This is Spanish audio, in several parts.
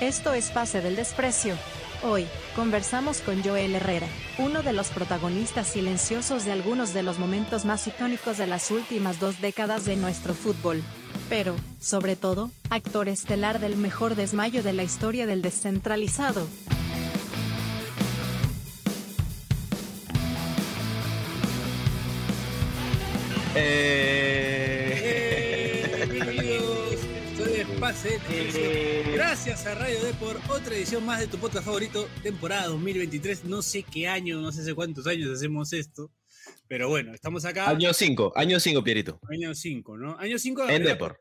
Esto es Pase del Desprecio. Hoy, conversamos con Joel Herrera, uno de los protagonistas silenciosos de algunos de los momentos más icónicos de las últimas dos décadas de nuestro fútbol. Pero, sobre todo, actor estelar del mejor desmayo de la historia del descentralizado. Eh... del Desprecio. Gracias a Radio D por otra edición más de tu podcast favorito, temporada 2023. No sé qué año, no sé hace cuántos años hacemos esto, pero bueno, estamos acá. Año 5, año 5, Pierito. Año 5, ¿no? Año 5 En Depor.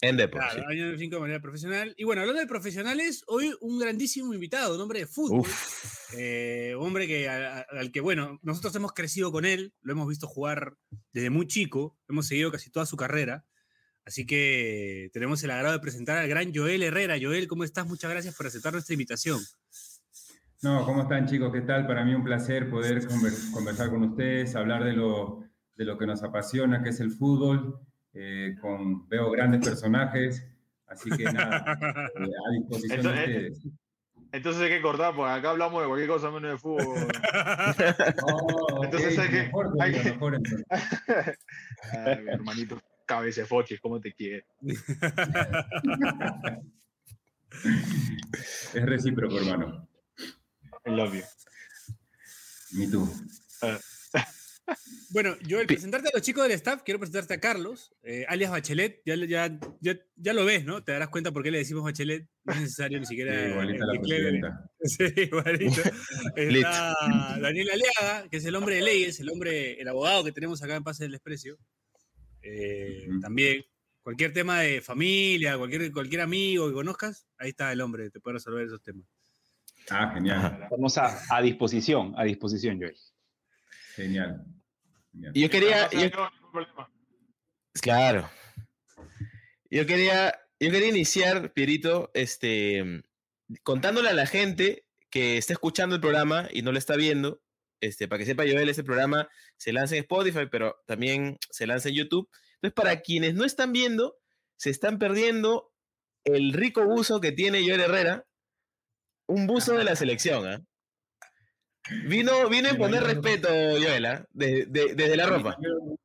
En Depor. Claro, año 5 de manera profesional. Y bueno, hablando de profesionales, hoy un grandísimo invitado, un hombre de fútbol. Eh, un hombre que, al que, bueno, nosotros hemos crecido con él, lo hemos visto jugar desde muy chico, hemos seguido casi toda su carrera. Así que tenemos el agrado de presentar al gran Joel Herrera. Joel, ¿cómo estás? Muchas gracias por aceptar nuestra invitación. No, ¿cómo están chicos? ¿Qué tal? Para mí un placer poder conver- conversar con ustedes, hablar de lo, de lo que nos apasiona, que es el fútbol. Eh, con, veo grandes personajes, así que nada, eh, a disposición de Entonces, ustedes. Entonces hay que cortar, porque acá hablamos de cualquier cosa menos de fútbol. Oh, Entonces hay que- mejor, hay que- mejor entonces. Ay, mi hermanito, cabecefoches, ¿cómo te quiere? Es recíproco, hermano. I love you. Ni tú. Bueno, Joel, presentarte a los chicos del staff, quiero presentarte a Carlos, eh, alias Bachelet. Ya, ya, ya, ya lo ves, ¿no? Te darás cuenta por qué le decimos Bachelet. No es necesario ni siquiera. Sí, igualita la presidenta. Sí, igualito. Lit. Está Daniel Aliaga, que es el hombre de leyes, el hombre, el abogado que tenemos acá en Pase del Desprecio. Eh. También, cualquier tema de familia, cualquier, cualquier amigo que conozcas, ahí está el hombre, te puede resolver esos temas. Ah, genial. Estamos a, a disposición, a disposición, Joel. genial. genial. Yo quería, yo- claro. Yo quería, yo quería iniciar, Pierito, este, contándole a la gente que está escuchando el programa y no lo está viendo, este, para que sepa Joel, ese programa se lanza en Spotify, pero también se lanza en YouTube. Entonces, para quienes no están viendo, se están perdiendo el rico buzo que tiene Joel Herrera, un buzo de la selección, ¿ah? Vino, vino a mayor- respeto, Joel, ¿ah? De- de- desde la ropa. Mi mayor,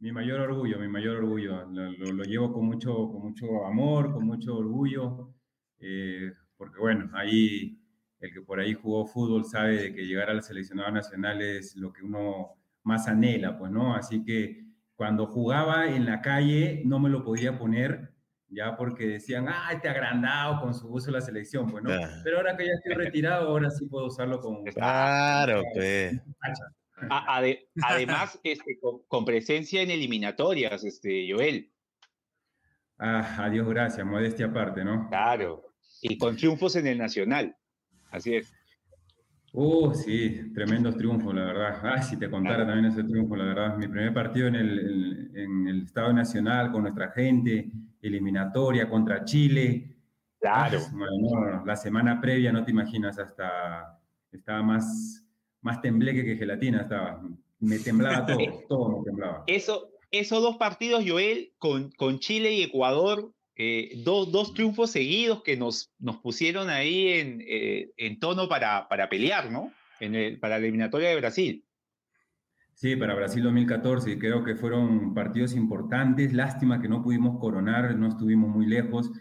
mi mayor orgullo, mi mayor orgullo. Lo, lo- lo llevo con mucho, con mucho amor, con mucho orgullo, eh, porque bueno, ahí el que por ahí jugó fútbol sabe de que llegar al seleccionado nacional es lo que uno más anhela, pues, ¿no? Así que cuando jugaba en la calle no me lo podía poner, ya porque decían, ah, este agrandado con su uso de la selección, pues, ¿no? Pero ahora que ya estoy retirado, ahora sí puedo usarlo con... Claro, pues. Ade- además, este, con, con presencia en eliminatorias, este, Joel. Ah, adiós, gracias, modestia aparte, ¿no? Claro. Y con triunfos en el Nacional. Así es. Uh, sí, tremendos triunfos, la verdad. Ah, si te contara también ese triunfo, la verdad. Mi primer partido en el, en- en el Estado Nacional con nuestra gente, eliminatoria contra Chile. Claro. Ah, bueno, no, la semana previa, no te imaginas, hasta estaba más, más tembleque que gelatina, estaba. Me temblaba todo, todo me temblaba. Eso, esos dos partidos, Joel, con, con Chile y Ecuador, eh, dos, dos triunfos seguidos que nos, nos pusieron ahí en, eh, en tono para, para pelear, ¿no? En el- para la eliminatoria de Brasil. Sí, para Brasil 2014 y creo que fueron partidos importantes. Lástima que no pudimos coronar, no estuvimos muy lejos,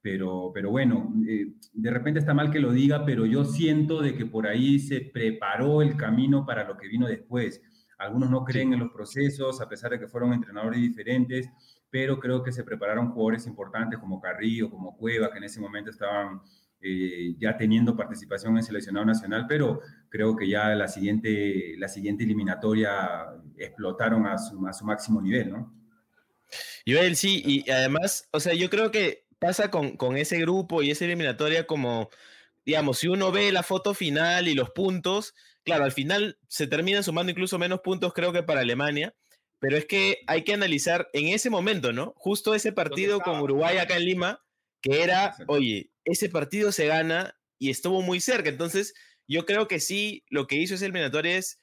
pero, pero bueno, eh, de repente está mal que lo diga, pero yo siento de que por ahí se preparó el camino para lo que vino después. Algunos no creen en los procesos, a pesar de que fueron entrenadores diferentes, pero creo que se prepararon jugadores importantes como Carrillo, como Cueva, que en ese momento estaban eh, ya teniendo participación en seleccionado nacional, pero creo que ya la siguiente, la siguiente eliminatoria explotaron a su, máximo nivel, ¿no? Joel, sí, y además, o sea, yo creo que pasa con, con ese grupo y esa eliminatoria como, digamos, si uno ve la foto final y los puntos, claro, al final se terminan sumando incluso menos puntos, creo que para Alemania, pero es que hay que analizar en ese momento, ¿no? Justo ese partido con? Uruguay acá en Lima, que era, oye, ese partido se gana y estuvo muy cerca, entonces yo creo que sí, lo que hizo esa eliminatoria es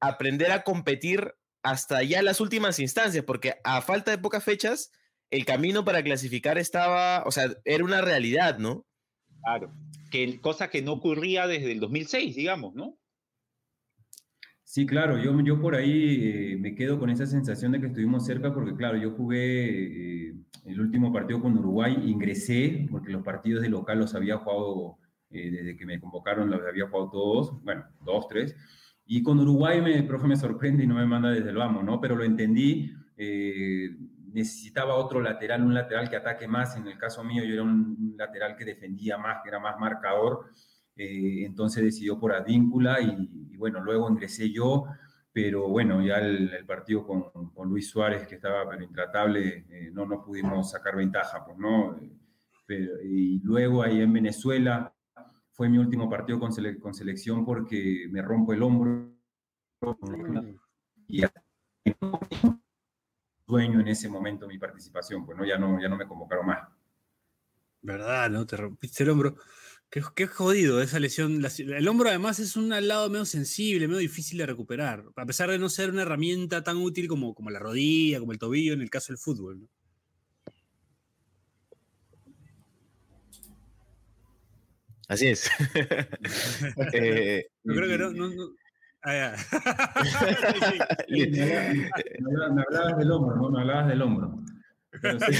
aprender a competir hasta ya las últimas instancias, porque a falta de pocas fechas, el camino para clasificar estaba, o sea, era una realidad, ¿no? Claro. Que, cosa que no ocurría desde el 2006, digamos, ¿no? Sí, claro, yo, yo por ahí eh, me quedo con esa sensación de que estuvimos cerca porque, claro, yo jugué eh, el último partido con Uruguay, ingresé porque los partidos de local los había jugado, eh, desde que me convocaron los había jugado todos, bueno, dos, tres, y con Uruguay me, el profe me sorprende y no me manda desde el vamos, ¿no? Pero lo entendí, necesitaba otro lateral, un lateral que ataque más, en el caso mío yo era un lateral que defendía más, que era más marcador, eh, entonces decidió por Advíncula y, bueno, luego ingresé yo, pero bueno, ya el, partido con, con, Luis Suárez, que estaba pero intratable, eh, no nos pudimos sacar ventaja, pues no. Pero, y luego ahí en Venezuela fue mi último partido con, con selección porque me rompo el hombro y sueño en ese momento mi participación, pues no, ya no, ya no me convocaron más. ¿Verdad? ¿No? Te rompiste el hombro. Qué, jodido esa lesión. El hombro además es un lado medio sensible, medio difícil de recuperar, a pesar de no ser una herramienta tan útil como, como la rodilla, como el tobillo en el caso del fútbol. Así es. eh, Yo creo que no. no, no. Ah, me, hablabas del hombro, ¿no? Me hablabas del hombro. Pero sí,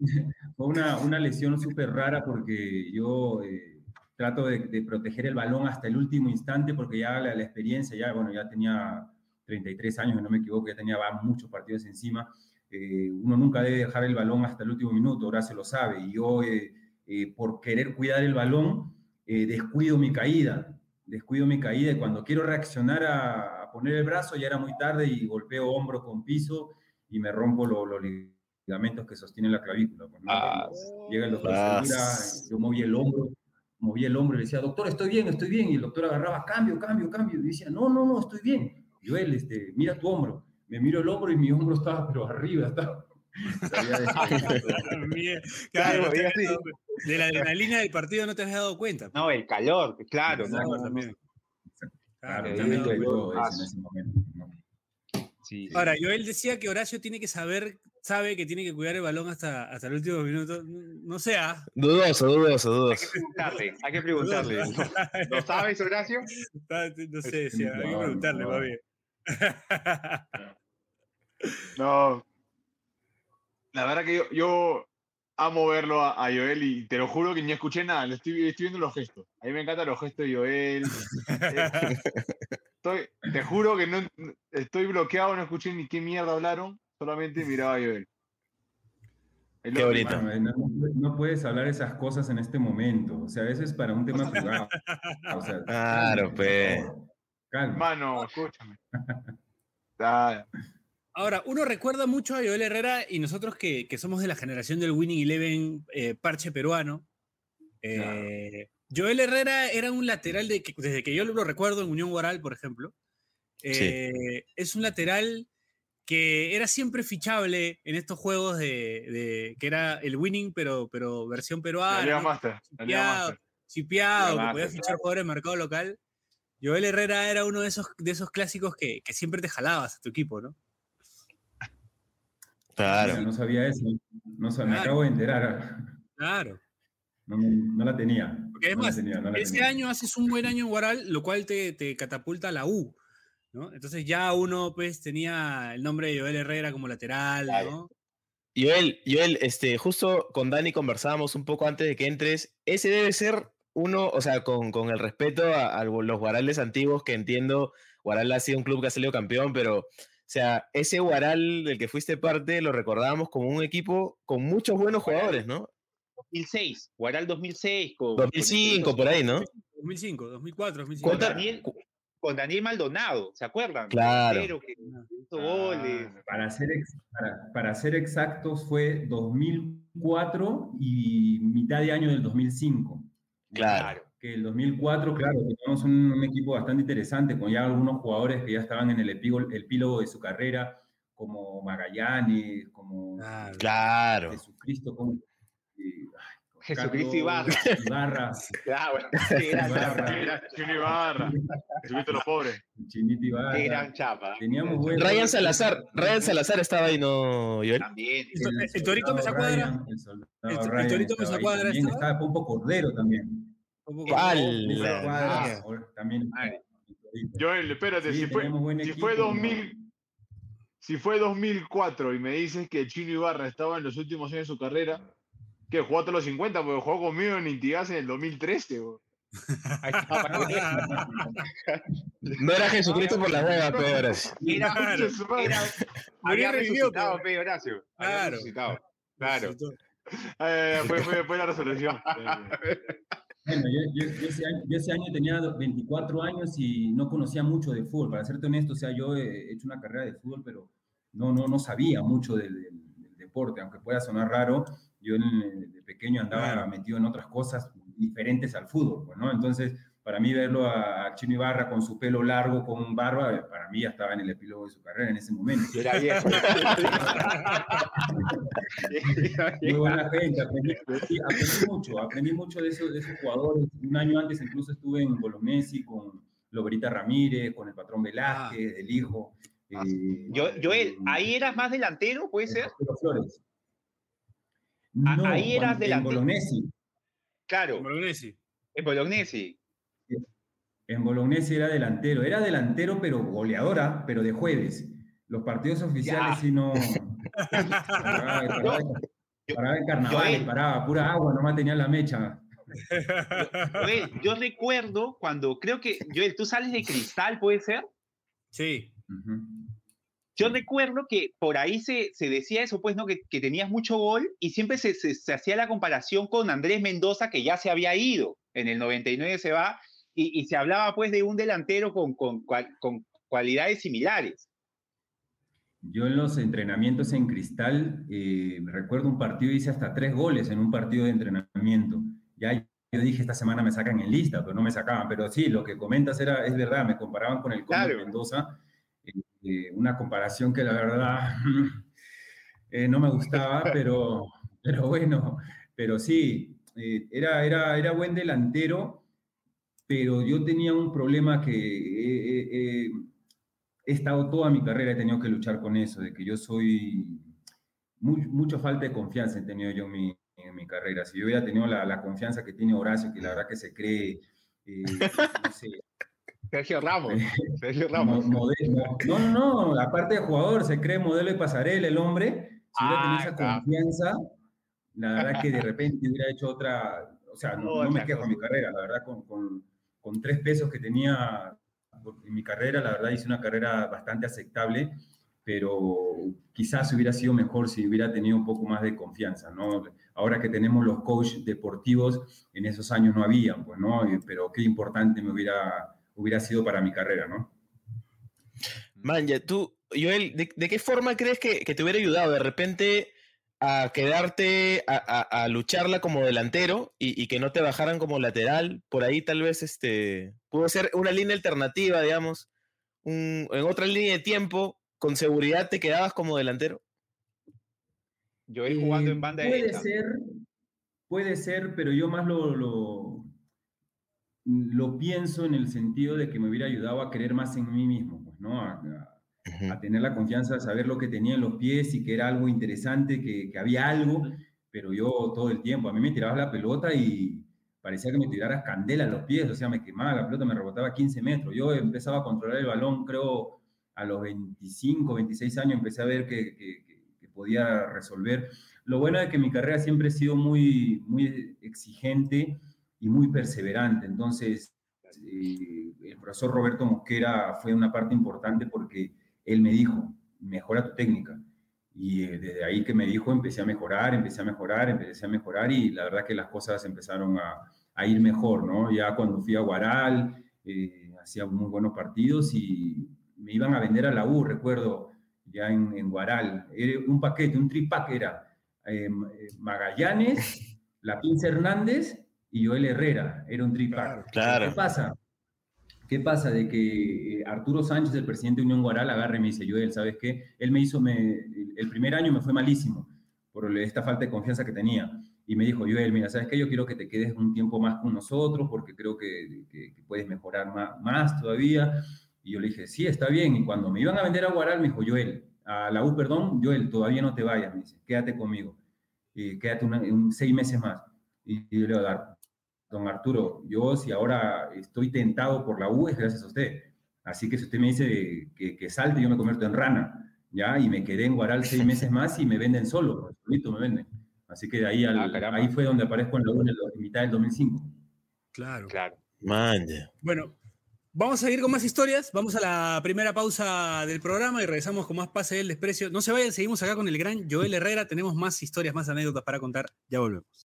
fue una, una lesión súper rara porque yo eh, trato de, proteger el balón hasta el último instante porque ya la, la, experiencia, ya, bueno, ya tenía 33 años, no me equivoco, ya tenía muchos partidos encima. Eh, uno nunca debe dejar el balón hasta el último minuto, ahora se lo sabe. Y yo, eh, por querer cuidar el balón, descuido mi caída, descuido mi caída y cuando quiero reaccionar a, a, poner el brazo ya era muy tarde y golpeo hombro con piso y me rompo los lo, ligamentos que sostienen la clavícula. Pues, ah, llega el doctor, ah, yo moví el hombro, moví el hombro y le decía, doctor, estoy bien, estoy bien. Y el doctor agarraba, cambio, cambio, cambio. Y decía, no, no, no, estoy bien. Yo él, este, mira tu hombro. Me miro el hombro y mi hombro estaba, pero arriba, estaba. claro, de la adrenalina del partido no te has dado cuenta. No, el calor, claro. No, también. Claro, también en ese momento. Ahora, Joel decía que Horacio tiene que saber, sabe que tiene que cuidar el balón hasta, hasta el último minuto. No sea. Dudoso, dudoso, dudoso. Hay que preguntarle, hay que preguntarle. ¿Lo sabes, Horacio? No sé, hay que preguntarle, va bien. No. La verdad que yo, yo amo verlo a, Joel y te lo juro que ni escuché nada, estoy, estoy viendo los gestos. A mí me encantan los gestos de Joel. Estoy, te juro que no estoy bloqueado, no escuché ni qué mierda hablaron, solamente miraba a Joel. Qué bonito. no, puedes hablar esas cosas en este momento. O sea, a veces para un tema privado. O sea, claro, pues. Calma. Mano, escúchame. Ahora, uno recuerda mucho a Joel Herrera y nosotros que, que somos de la generación del Winning Eleven eh, parche peruano. Eh, Joel Herrera era un lateral de que, desde que yo lo recuerdo en Unión Guaral, por ejemplo. Eh, es un lateral que era siempre fichable en estos juegos de, que era el winning, pero, pero versión peruana. Master, chipeado, que podía fichar jugadores de mercado local. Joel Herrera era uno de esos, de esos clásicos que, que siempre te jalabas a tu equipo, ¿no? Claro. No sabía eso. No, Me acabo de enterar. Claro. No, la tenía. Porque además, ese año haces un buen año en Guaral, lo cual te, te, catapulta a la U. ¿no? Entonces ya uno pues tenía el nombre de Joel Herrera como lateral, ¿no? Joel, Joel, este, justo con Dani conversábamos un poco antes de que entres. Ese debe ser uno, o sea, con, con el respeto a, los Guarales antiguos, que entiendo, Guaral ha sido un club que ha salido campeón, pero, o sea, ese Guaral del que fuiste parte lo recordábamos como un equipo con muchos buenos jugadores, ¿no? 2006, Guaral 2006. Con, 2005, por ahí, ¿no? 2005, 2004, 2005. Con Daniel, con Daniel Maldonado, ¿se acuerdan? Claro. Que goles. Para ser, para, ser exactos, fue 2004 y mitad de año del 2005. Claro. Que el 2004, claro, teníamos un, equipo bastante interesante, con ya algunos jugadores que ya estaban en el epílogo, de su carrera, como Magallanes, como claro. Jesucristo, como Jesucristo Ibarra. Ibarra. Ah, Ibarra. Chino Ibarra. Subiste los pobres. Chinito Ibarra. qué gran chapa. Teníamos buen- Ryan Salazar, Ryan Salazar estaba ahí, ¿no, Joel? También. El, el Torito soldado Cuadra. El El- el Torito ahí Cuadra también, estaba. Estaba Pompo Cordero también. Ah. también. Joel, espérate, Sí, si fue, si equipo, fue ¿no? 2000, si fue 2004 y me dices que Chino Ibarra estaba en los últimos años de su carrera, que jugó hasta los 50 porque jugó conmigo en Intigas en el 2013. bro. Veas. No era Jesucristo por las huevas. Era, su madre. era, Moría había resucitado, pe, Horacio. Había Claro. resucitado. Claro. Eh, fue, fue, fue la resolución. Bueno, yo, yo- yo ese año, yo ese año tenía 24 años y no conocía mucho de fútbol. Para serte honesto, o sea, yo he hecho una carrera de fútbol, pero no, no, no sabía mucho del, del- del deporte, aunque pueda sonar raro. Yo en- de pequeño andaba Claro. metido en otras cosas diferentes al fútbol, pues, ¿no? Entonces, para mí verlo a, Chino Ibarra con su pelo largo, con barba, eh, para mí ya estaba en el epílogo de su carrera en ese momento. Yo era viejo. Muy buena gente, aprendí, mucho, aprendí mucho de esos, de esos jugadores. Un año antes incluso estuve en Bolognesi con Loberita Ramírez, con el patrón Velázquez, el hijo. Ah, eh, Yo, Joel, eh, ahí eras más delantero, ¿puede ser? Flores. Ah, No, ahí eras cuando- en delantero. Bolognesi. Claro, Bolognesi. en Bolognesi. En Bolognesi era delantero. Era delantero, pero goleadora, pero de jueves. Los partidos oficiales sí no. Paraba, paraba, Yo- paraba en carnavales, paraba, pura agua, nomás tenía la mecha. Joel, yo recuerdo cuando creo que, Joel, tú sales de cristal, ¿puede ser? Sí. Yo recuerdo que por ahí se, se decía eso, pues, ¿no? Que, que tenías mucho gol y siempre se, se- se hacía la comparación con Andrés Mendoza, que ya se había ido. En el 99 se va y, y se hablaba, pues, de un delantero con, con, con cualidades similares. Yo en los entrenamientos en Cristal, eh, recuerdo un partido, hice hasta tres goles en un partido de entrenamiento. Ya yo dije, esta semana me sacan en lista, pero no me sacaban. Pero sí, lo que comentas era, es verdad, me comparaban con el Conde Claro. Mendoza. Eh, una comparación que la verdad eh, no me gustaba, pero, pero bueno, pero sí, eh, era, era, era buen delantero, pero yo tenía un problema que... he estado toda mi carrera, he tenido que luchar con eso, de que yo soy, muy, mucha falta de confianza he tenido yo en mi, en mi carrera. Si yo hubiera tenido la, la confianza que tiene Horacio, que la verdad que se cree, eh, no sé, Sergio Ramos. Sergio mo- Ramos. modelo. No, no, no, aparte de jugador, se cree modelo de pasarela el hombre. Si hubiera tenido Ah, esa claro. confianza, la verdad que de repente hubiera hecho otra, o sea, no, no me quejo de mi carrera, la verdad, con, con, con tres pesos que tenía en mi carrera, la verdad hice una carrera bastante aceptable, pero quizás hubiera sido mejor si hubiera tenido un poco más de confianza, ¿no? Ahora que tenemos los coaches deportivos, en esos años no habían, pues, ¿no? Y- Pero qué importante me hubiera, hubiera sido para mi carrera, ¿no? Man, ya tú, Joel, ¿de, de qué forma crees que, que te hubiera ayudado de repente a quedarte, a, a- a lucharla como delantero y, y que no te bajaran como lateral? Por ahí tal vez este, pudo ser una línea alternativa, digamos, un- en otra línea de tiempo, con seguridad te quedabas como delantero. Joel jugando Eh, en banda Puede derecha. ser, puede ser, pero yo más lo, lo, lo pienso en el sentido de que me hubiera ayudado a creer más en mí mismo, pues, ¿no? A, a- a tener la confianza de saber lo que tenía en los pies y que era algo interesante, que, que había algo, pero yo todo el tiempo, a mí me tirabas la pelota y parecía que me tiraras candela en los pies, o sea, me quemaba la pelota, me rebotaba a 15 metros. Yo empezaba a controlar el balón, creo, a los 25, 26 años, empecé a ver que- que podía resolver. Lo bueno es que mi carrera siempre ha sido muy, muy exigente y muy perseverante, entonces eh, el profesor Roberto Mosquera fue una parte importante porque él me dijo, mejora tu técnica. Y eh, desde ahí que me dijo, empecé a mejorar, empecé a mejorar, empecé a mejorar y la verdad que las cosas empezaron a, a ir mejor, ¿no? Ya cuando fui a Guaral, eh, hacía muy buenos partidos y me iban a vender a la U, recuerdo, ya en, en Guaral. Era un paquete, un tripack era eh, Magallanes, La Pinza Hernández y Joel Herrera. Era un tripack. Claro. ¿Qué pasa? ¿Qué pasa? De que eh, Arturo Sánchez, el presidente de Unión Guaral, agarre y me dice, Joel, ¿sabes qué? Él me hizo, me, el, primer año me fue malísimo por esta falta de confianza que tenía. y me dijo, Joel, mira, ¿sabes qué? Yo quiero que te quedes un tiempo más con nosotros porque creo que, que, puedes mejorar más, más, todavía. Y yo le dije, sí, está bien. Y cuando me iban a vender a Guaral, me dijo, Joel, a la U, perdón, Joel, todavía no te vayas, me dice, quédate conmigo, y quédate un, seis meses más. Y, yo le voy a dar, don Arturo, yo si ahora estoy tentado por la U es gracias a usted. Así que si usted me dice que, que salte, yo me convierto en rana, ¿ya? Y me quedé en Guaral seis meses más y me venden solo, solito me venden. Así que ahí, ah, ahí fue donde aparezco en la U en, mitad del 2005. Claro. Claro. Bueno, vamos a ir con más historias. Vamos a la primera pausa del programa y regresamos con más Pase del Desprecio. No se vayan, seguimos acá con el gran Joel Herrera. Tenemos más historias, más anécdotas para contar. Ya volvemos.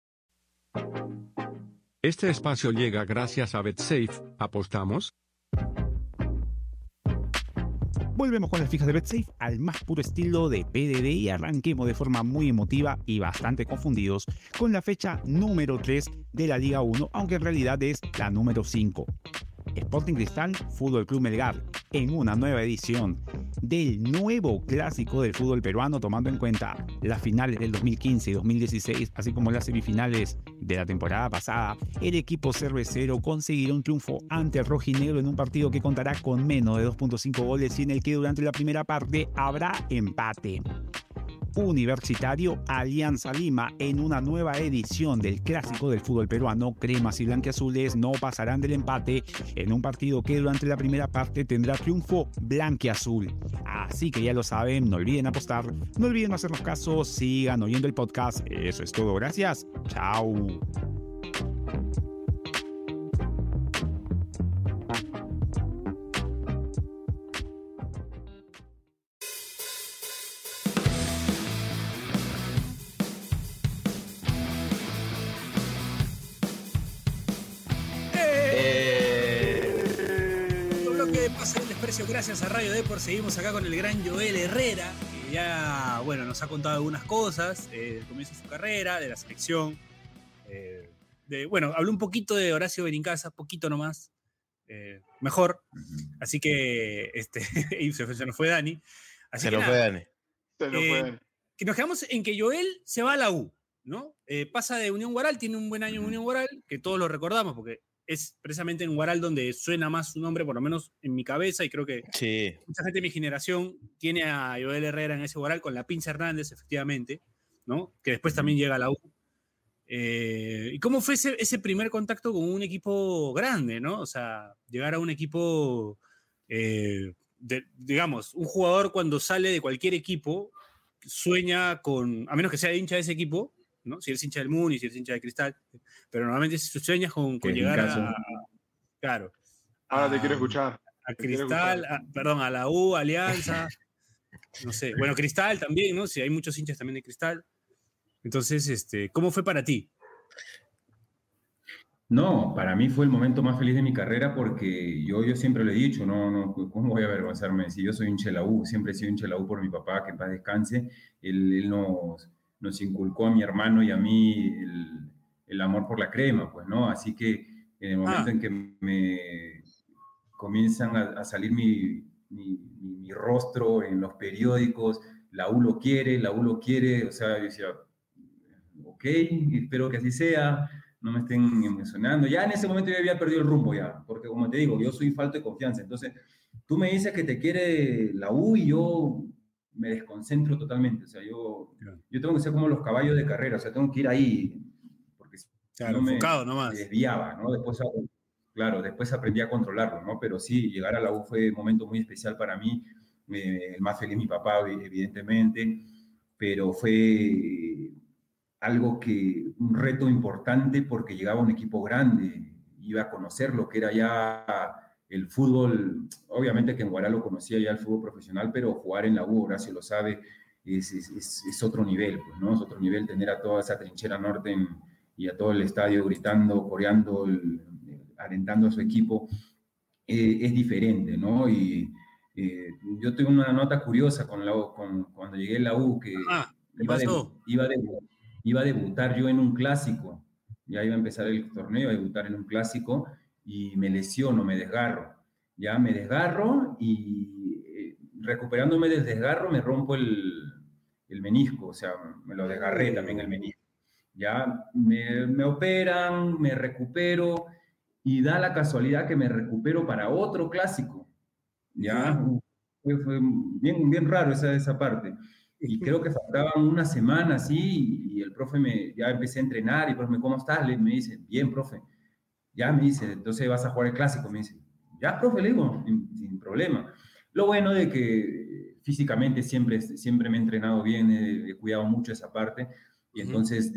Este espacio llega gracias a BetSafe. ¿Apostamos? Volvemos con las fijas de BetSafe al más puro estilo de PDD y arranquemos de forma muy emotiva y bastante confundidos con la fecha número 3 de la Liga 1, aunque en realidad es la número 5. Sporting Cristal, Fútbol Club Melgar, en una nueva edición del nuevo clásico del fútbol peruano, tomando en cuenta las finales del 2015 y 2016, así como las semifinales de la temporada pasada, el equipo cervecero conseguirá un triunfo ante el rojinegro en un partido que contará con menos de 2.5 goles y en el que durante la primera parte habrá empate. Universitario Alianza Lima en una nueva edición del clásico del fútbol peruano. Cremas y blanqueazules no pasarán del empate en un partido que durante la primera parte tendrá triunfo blanqueazul. Así que ya lo saben, no olviden apostar, no olviden hacernos caso, sigan oyendo el podcast. Eso es todo, gracias. Chao. Gracias a Radio Depor. Seguimos acá con el gran Joel Herrera, que ya, bueno, nos ha contado algunas cosas eh, del comienzo de su carrera, de la selección. Eh, de, bueno, habló un poquito de Horacio Benincasa, poquito nomás. Eh, mejor. Así que este, se, nos fue Dani. se nos fue Dani. Se nos fue Dani. Que nos quedamos en que Joel se va a la U, ¿no? pasa de Unión Guaral, tiene un buen año en Unión Guaral, que todos lo recordamos porque es precisamente en Guaral donde suena más su nombre, por lo menos en mi cabeza, y creo que mucha gente de mi generación tiene a Joel Herrera en ese Guaral con la Pinza Hernández, efectivamente, ¿no? Que después también llega a la U. Eh, ¿Y cómo fue ese, primer contacto con un equipo grande, ¿no? O sea, llegar a un equipo, eh, digamos, un jugador cuando sale de cualquier equipo sueña con, a menos que sea hincha de ese equipo, ¿no? Si eres hincha del Muni, si eres hincha de Cristal, pero normalmente si sueñas con, con llegar a, claro. Ahora te quiero escuchar. A Cristal, perdón, a la U, Alianza, no sé, bueno, Cristal también, ¿no? Si hay muchos hinchas también de Cristal. Entonces, este, ¿cómo fue para ti? No, para mí fue el momento más feliz de mi carrera porque yo, yo siempre lo he dicho, no, no, ¿cómo voy a avergonzarme? Si yo soy hincha de la U, siempre he sido hincha de la U por mi papá, que en paz descanse, él, él nos, nos inculcó a mi hermano y a mí el, amor por la crema, pues, ¿no? Así que en el momento ah. en que me comienzan a, salir mi, mi, rostro en los periódicos, la U lo quiere, la U lo quiere, o sea, yo decía, ok, espero que así sea, no me estén emocionando. Ya en ese momento yo había perdido el rumbo ya, porque como te digo, yo soy falta de confianza, entonces tú me dices que te quiere la U y yo me desconcentro totalmente. O sea, yo, yo tengo que ser como los caballos de carrera, o sea, tengo que ir ahí, porque no me, desviaba, ¿no? Después, claro, después aprendí a controlarlo, ¿no? Pero sí, llegar a la U fue un momento muy especial para mí, el más feliz mi papá, evidentemente, pero fue algo que, un reto importante porque llegaba un equipo grande, iba a conocer lo que era ya el fútbol, obviamente que en Guará lo conocía ya el fútbol profesional, pero jugar en la U, Horacio lo sabe, es, es, otro nivel, pues, ¿no? Es otro nivel tener a toda esa trinchera norte y a todo el estadio gritando, coreando, alentando a su equipo, eh, es diferente, ¿no? Y eh, yo tengo una nota curiosa con, la, con cuando llegué a la U, que iba, iba, iba a debutar yo en un clásico, ya iba a empezar el torneo, a debutar en un clásico, y me lesiono, me desgarro. Ya me desgarro y eh, recuperándome del desgarro me rompo el, el, menisco, o sea, me lo desgarré también el menisco. Ya me, me operan, me recupero y da la casualidad que me recupero para otro clásico. Ya, fue, fue bien, bien raro esa, esa parte. Y creo que faltaban una semana así y el profe me, ya empecé a entrenar y el profe ¿cómo estás? Le, me dice, bien, profe. Ya me dice, entonces vas a jugar el clásico. Me dice, ya, profe, le digo, sin, sin problema. Lo bueno de que físicamente siempre, siempre me he entrenado bien, he, he cuidado mucho esa parte. Y entonces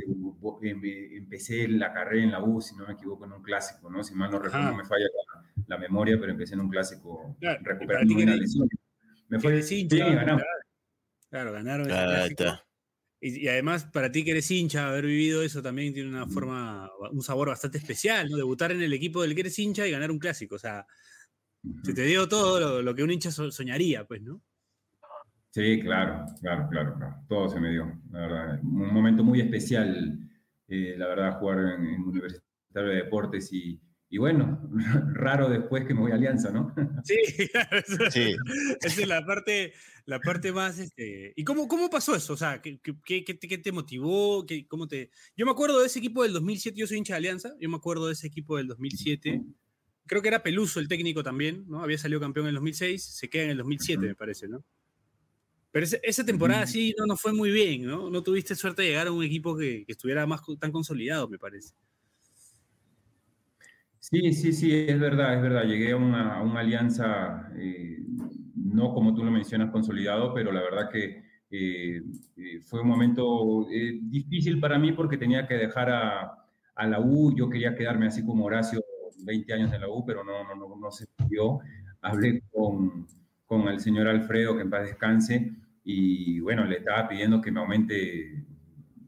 em- empecé la carrera en la U, si no me equivoco, en un clásico, ¿no? Si mal no recuerdo, me falla la, la memoria, pero empecé en un clásico Claro, recuperando una lesión. Me fue y ganamos. claro. Claro, ganaron ese Ah, clásico. está. Y, y además, para ti que eres hincha, haber vivido eso también tiene una forma, un sabor bastante especial, ¿no? Debutar en el equipo del que eres hincha y ganar un clásico. O sea, se te dio todo lo, lo que un hincha so- soñaría, pues, ¿no? Sí, claro, claro, claro, claro. Todo se me dio, la verdad. Un momento muy especial, eh, la verdad, jugar en, en Universitario de Deportes y, y bueno, raro después que me voy a Alianza, ¿no? Sí, claro, eso- Sí. esa es la parte, la parte más. Este... ¿Y cómo, cómo pasó eso? O sea, ¿qué, qué- qué- qué te, motivó? ¿Qué, cómo te... Yo me acuerdo de ese equipo del 2007, yo soy hincha de Alianza, yo me acuerdo de ese equipo del 2007. Creo que era Peluso el técnico también, ¿no? Había salido campeón en el 2006, se queda en el 2007, Ujú. me parece, ¿no? Pero ese- esa temporada sí no nos fue muy bien, ¿no? No tuviste suerte de llegar a un equipo que, que estuviera más tan consolidado, me parece. Sí, sí, sí, es verdad, es verdad. Llegué a una, a una alianza, eh, no como tú lo mencionas, consolidado, pero la verdad que eh, eh, fue un momento eh, difícil para mí porque tenía que dejar a, a la U. Yo quería quedarme así como Horacio, 20 años en la U, pero no, no, no, no se pudo. Hablé con, con el señor Alfredo, que en paz descanse, y bueno, le estaba pidiendo que me aumente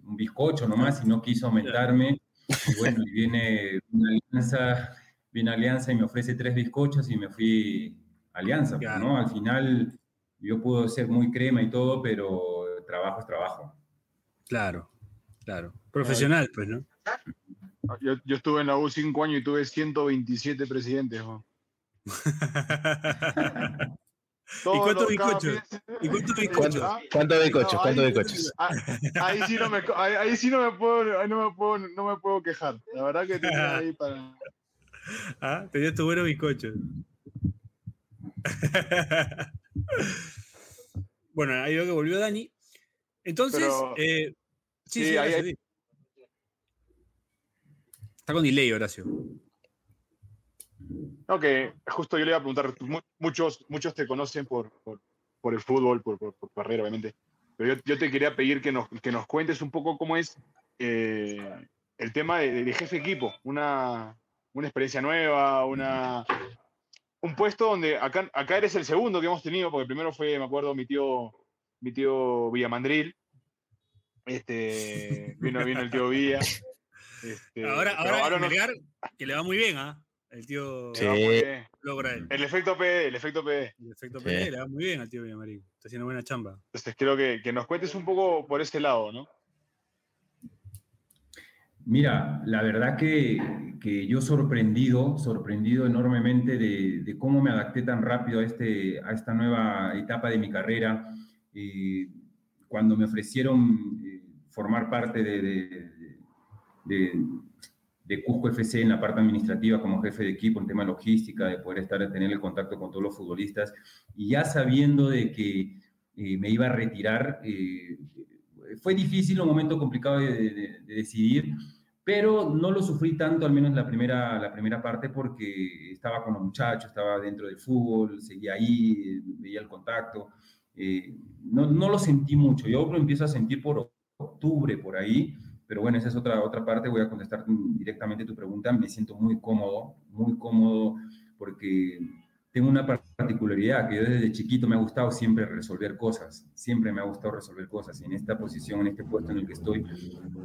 un bizcocho nomás y no quiso aumentarme. Y bueno, y viene una alianza, viene Alianza y me ofrece tres bizcochos y me fui a Alianza, pues, Claro. ¿no? Al final yo puedo ser muy crema y todo, pero trabajo es trabajo. Claro, claro. Profesional, pues, ¿no? Yo, yo estuve en la U cinco años y tuve 127 presidentes. ¿Y cuántos bizcochos? ¿Y cuántos Ah, bizcochos? ah, ¿Cuántos bizcochos? ¿Cuántos ahí- bizcochos? ah, Ahí sí no me, ahí, ahí sí no me puedo, ahí no me puedo, no me puedo quejar. La verdad que tenía ahí para. Ah, tenías tu buenos bizcochos. bueno, ahí veo que volvió Dani. Entonces, Pero- eh, sí, sí, sí, ahí. Está con delay, Horacio. No, que justo yo le iba a preguntar, mu- muchos, muchos te conocen por, por, por el fútbol, por, por, por carrera, obviamente. Pero yo, yo te quería pedir que nos, que nos cuentes un poco cómo es eh, el tema de, de jefe equipo. Una, una experiencia nueva, una, un puesto donde acá, acá eres el segundo que hemos tenido, porque el primero fue, me acuerdo, mi tío, mi tío Villamandril. Este, vino, vino el tío Villa. Este, ahora, ahora, no- Melgar, que le va muy bien, ¿ah? El tío Sí. no, muy bien. logra el, El efecto PD, el efecto PD. el efecto Sí. Pelé, le va muy bien al tío Villamarín. Está haciendo buena chamba. Entonces creo que, que nos cuentes un poco por ese lado, ¿no? Mira, la verdad que, que yo sorprendido, sorprendido enormemente de, de cómo me adapté tan rápido a, este, a esta nueva etapa de mi carrera. Eh, cuando me ofrecieron eh, formar parte de, de, de, de Cusco FC en la parte administrativa como jefe de equipo en tema logística, de poder estar, tener el contacto con todos los futbolistas, y ya sabiendo de que eh, me iba a retirar, eh, fue difícil, un momento complicado de, de- de decidir, pero no lo sufrí tanto, al menos la primera, la primera parte, porque estaba con los muchachos, estaba dentro del fútbol, seguía ahí, veía el contacto. eh, no, no lo sentí mucho, yo lo empiezo a sentir por octubre, por ahí, pero bueno, esa es otra, otra parte, voy a contestar directamente tu pregunta, me siento muy cómodo, muy cómodo, porque tengo una particularidad que yo desde chiquito me ha gustado siempre resolver cosas, siempre me ha gustado resolver cosas. Y en esta posición, en este puesto en el que estoy,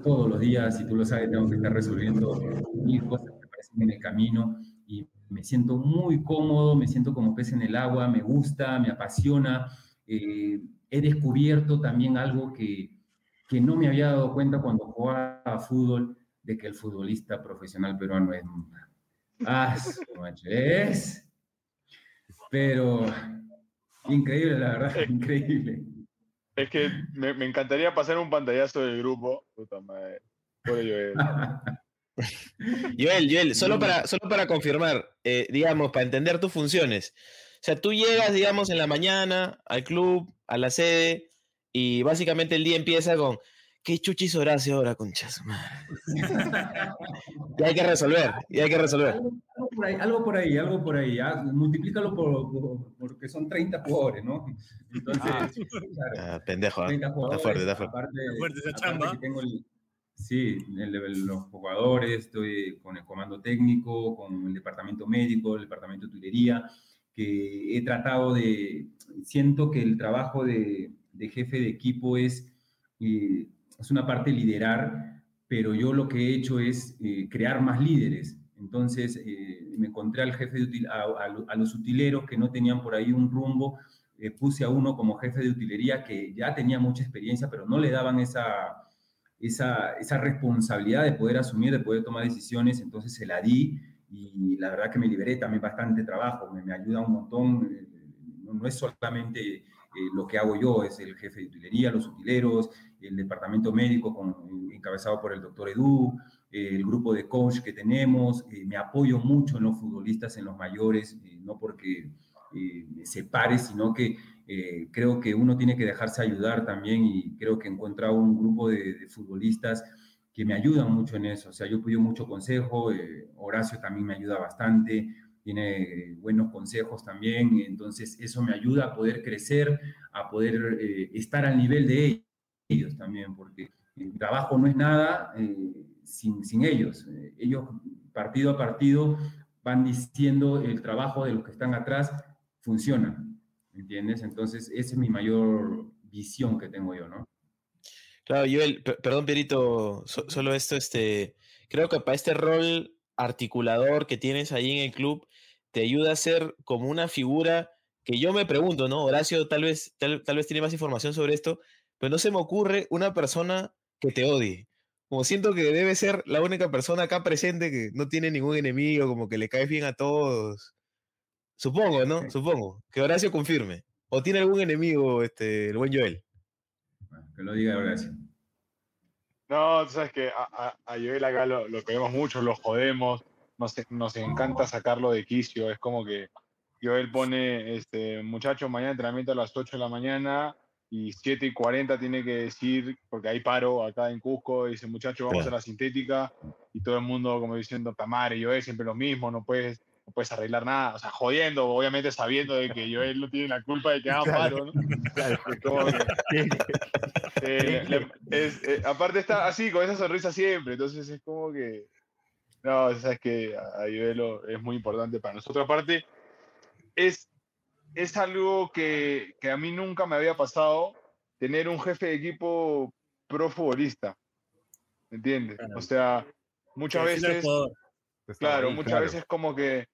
todos los días, y tú lo sabes, tengo que estar resolviendo mil cosas que aparecen en el camino. Y me siento muy cómodo, me siento como pez en el agua, me gusta, me apasiona. eh, he descubierto también algo que, que no me había dado cuenta cuando jugaba a fútbol, de que el futbolista profesional peruano es... Ah, es... Pero increíble, la verdad, increíble. Es que me, me encantaría pasar un pantallazo del grupo. Puta madre. Joel. Joel, Joel, solo para, solo para confirmar, eh, digamos, para entender tus funciones. O sea, tú llegas, digamos, en la mañana al club, a la sede, y básicamente el día empieza con, ¿qué chuchis Horacio ahora, conchas? y hay que resolver, y hay que resolver. Algo, algo por ahí, algo por ahí, algo por ahí. ah, Multiplícalo por, por- porque son 30 jugadores, ¿no? Entonces, claro, Ah, pendejo, ¿ah? 30 está fuerte, está fuerte. aparte- fuerte esa chamba. tengo el- sí, el- el- los jugadores, estoy con el comando técnico, con el departamento médico, el departamento de tuilería, que he tratado de, siento que el trabajo de, de jefe de equipo es, eh, es una parte liderar, pero yo lo que he hecho es eh, crear más líderes. Entonces eh, me encontré al jefe de util- a, a lo- a los utileros que no tenían por ahí un rumbo, puse a uno como jefe de utilería que ya tenía mucha experiencia, pero no le daban esa, esa, esa responsabilidad de poder asumir, de poder tomar decisiones, entonces se la di y la verdad que me liberé también bastante trabajo, me, me ayuda un montón, no es solamente eh, lo que hago yo, es el jefe de utilería, los utileros, el departamento médico con- encabezado por el doctor Edu, eh, el grupo de coach que tenemos, eh, me apoyo mucho en los futbolistas, en los mayores, eh, no porque me separe, sino que creo que uno tiene que dejarse ayudar también y creo que he encontrado un grupo de, de futbolistas que me ayudan mucho en eso. O sea, yo pido mucho consejo, Horacio también me ayuda bastante, tiene buenos consejos también, entonces eso me ayuda a poder crecer, a poder eh, estar al nivel de ellos también, porque el trabajo no es nada eh, sin, sin ellos. Eh, ellos partido a partido van diciendo el trabajo de los que están atrás funciona, ¿entiendes? Entonces, esa es mi mayor visión que tengo yo, ¿no? Claro, Joel, per- perdón, Pierito, so- solo esto, este, creo que para este rol articulador que tienes ahí en el club, te ayuda a ser como una figura que yo me pregunto, ¿no? Horacio tal vez, tal, tal vez tiene más información sobre esto, pero no se me ocurre una persona que te odie. Como siento que debe ser la única persona acá presente que no tiene ningún enemigo, como que le caes bien a todos. Supongo, ¿no? Supongo. Que Horacio confirme. ¿O tiene algún enemigo, este, el buen Joel? Bueno, que lo diga Horacio. No, tú sabes que a, a, a Joel acá lo, lo queremos mucho, lo jodemos, nos, nos encanta sacarlo de quicio, es como que Joel pone, este, muchachos, mañana entrenamiento a las 8 de la mañana y 7 y 40 tiene que decir, porque hay paro acá en Cusco, dice, muchachos, vamos Claro. a la sintética y todo el mundo como diciendo, tamare, Joel, siempre lo mismo, no puedes, no puedes arreglar nada, o sea, jodiendo, obviamente sabiendo de que Joel no tiene la culpa de que hagan paro, ¿no? Es como que- eh, le- le- es- eh, aparte está así, con esa sonrisa siempre, entonces es como que... No, sabes que a a Ivelo es muy importante para nosotros. Aparte, es, es algo que, que a mí nunca me había pasado, tener un jefe de equipo pro futbolista. ¿Me entiendes? Claro. O sea, muchas veces, claro, ahí, muchas claro. veces como que... es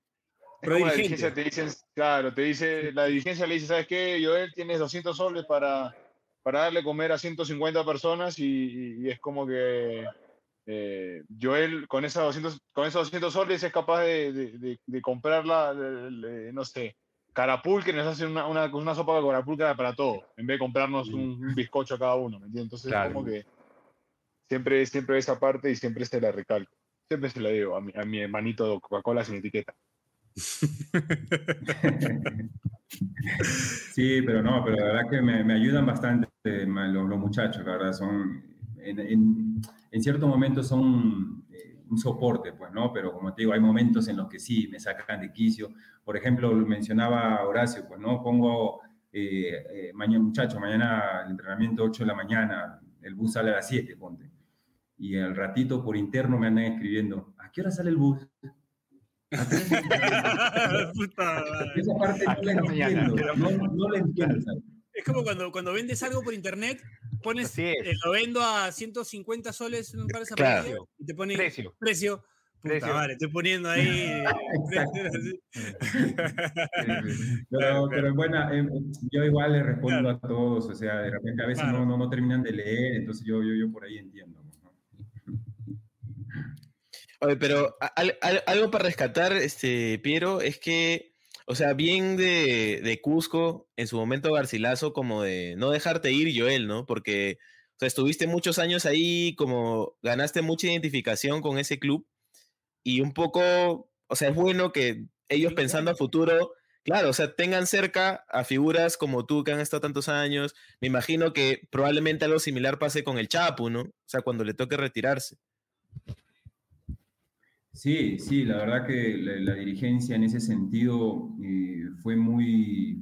Pro como la dirigencia te dicen, claro, te dice, la dirigencia le dice, ¿sabes qué? Joel, tienes 200 soles para, para darle comer a 150 personas y, y- y es como que eh, Joel con, esas 200, con esos 200 soles es capaz de, de, de- de comprar la, le- le- no sé, carapul que nos hacen una, una, una sopa de carapul que era para todo, en vez de comprarnos un, un bizcocho a cada uno, ¿me entiendes? Entonces Claro. como que siempre, siempre esa parte y siempre se la recalco. Siempre se la digo a mi, a mi hermanito de Coca-Cola sin etiqueta. Sí, pero no, pero la verdad que me, me ayudan bastante eh, los, los muchachos, la verdad, son, en, en, en ciertos momentos son eh, un soporte, pues, ¿no? Pero como te digo, hay momentos en los que sí, me sacan de quicio. Por ejemplo, lo mencionaba Horacio, pues, ¿no? Pongo, eh, eh, mañana, muchachos, mañana el entrenamiento 8 de la mañana, el bus sale a las 7, ponte. Y al ratito por interno me andan escribiendo, ¿a qué hora sale el bus? Esa parte no la entiendo, no, no la entiendo. ¿sabes? Es como cuando, cuando vendes algo por internet, pones, Así es. eh, lo vendo a 150 soles un par de Claro. y te pone Precio. precio. Puta Precio. madre, estoy poniendo ahí. Pero, pero en buena, eh, yo igual le respondo a todos, o sea, de repente a veces Claro. no, no, no terminan de leer, entonces yo, yo, yo por ahí entiendo. ¿no? Oye, pero a- al- al- algo para rescatar, este, Piero, es que, o sea, bien de, de Cusco, en su momento Garcilaso, como de no dejarte ir, Joel, ¿no? Porque, o sea, estuviste muchos años ahí, como ganaste mucha identificación con ese club y un poco, o sea, es bueno que ellos pensando a futuro, claro, o sea, tengan cerca a figuras como tú que han estado tantos años. Me imagino que probablemente algo similar pase con el Chapu, ¿no? O sea, cuando le toque retirarse. Sí, sí, la verdad que la, dirigencia en ese sentido eh, fue muy,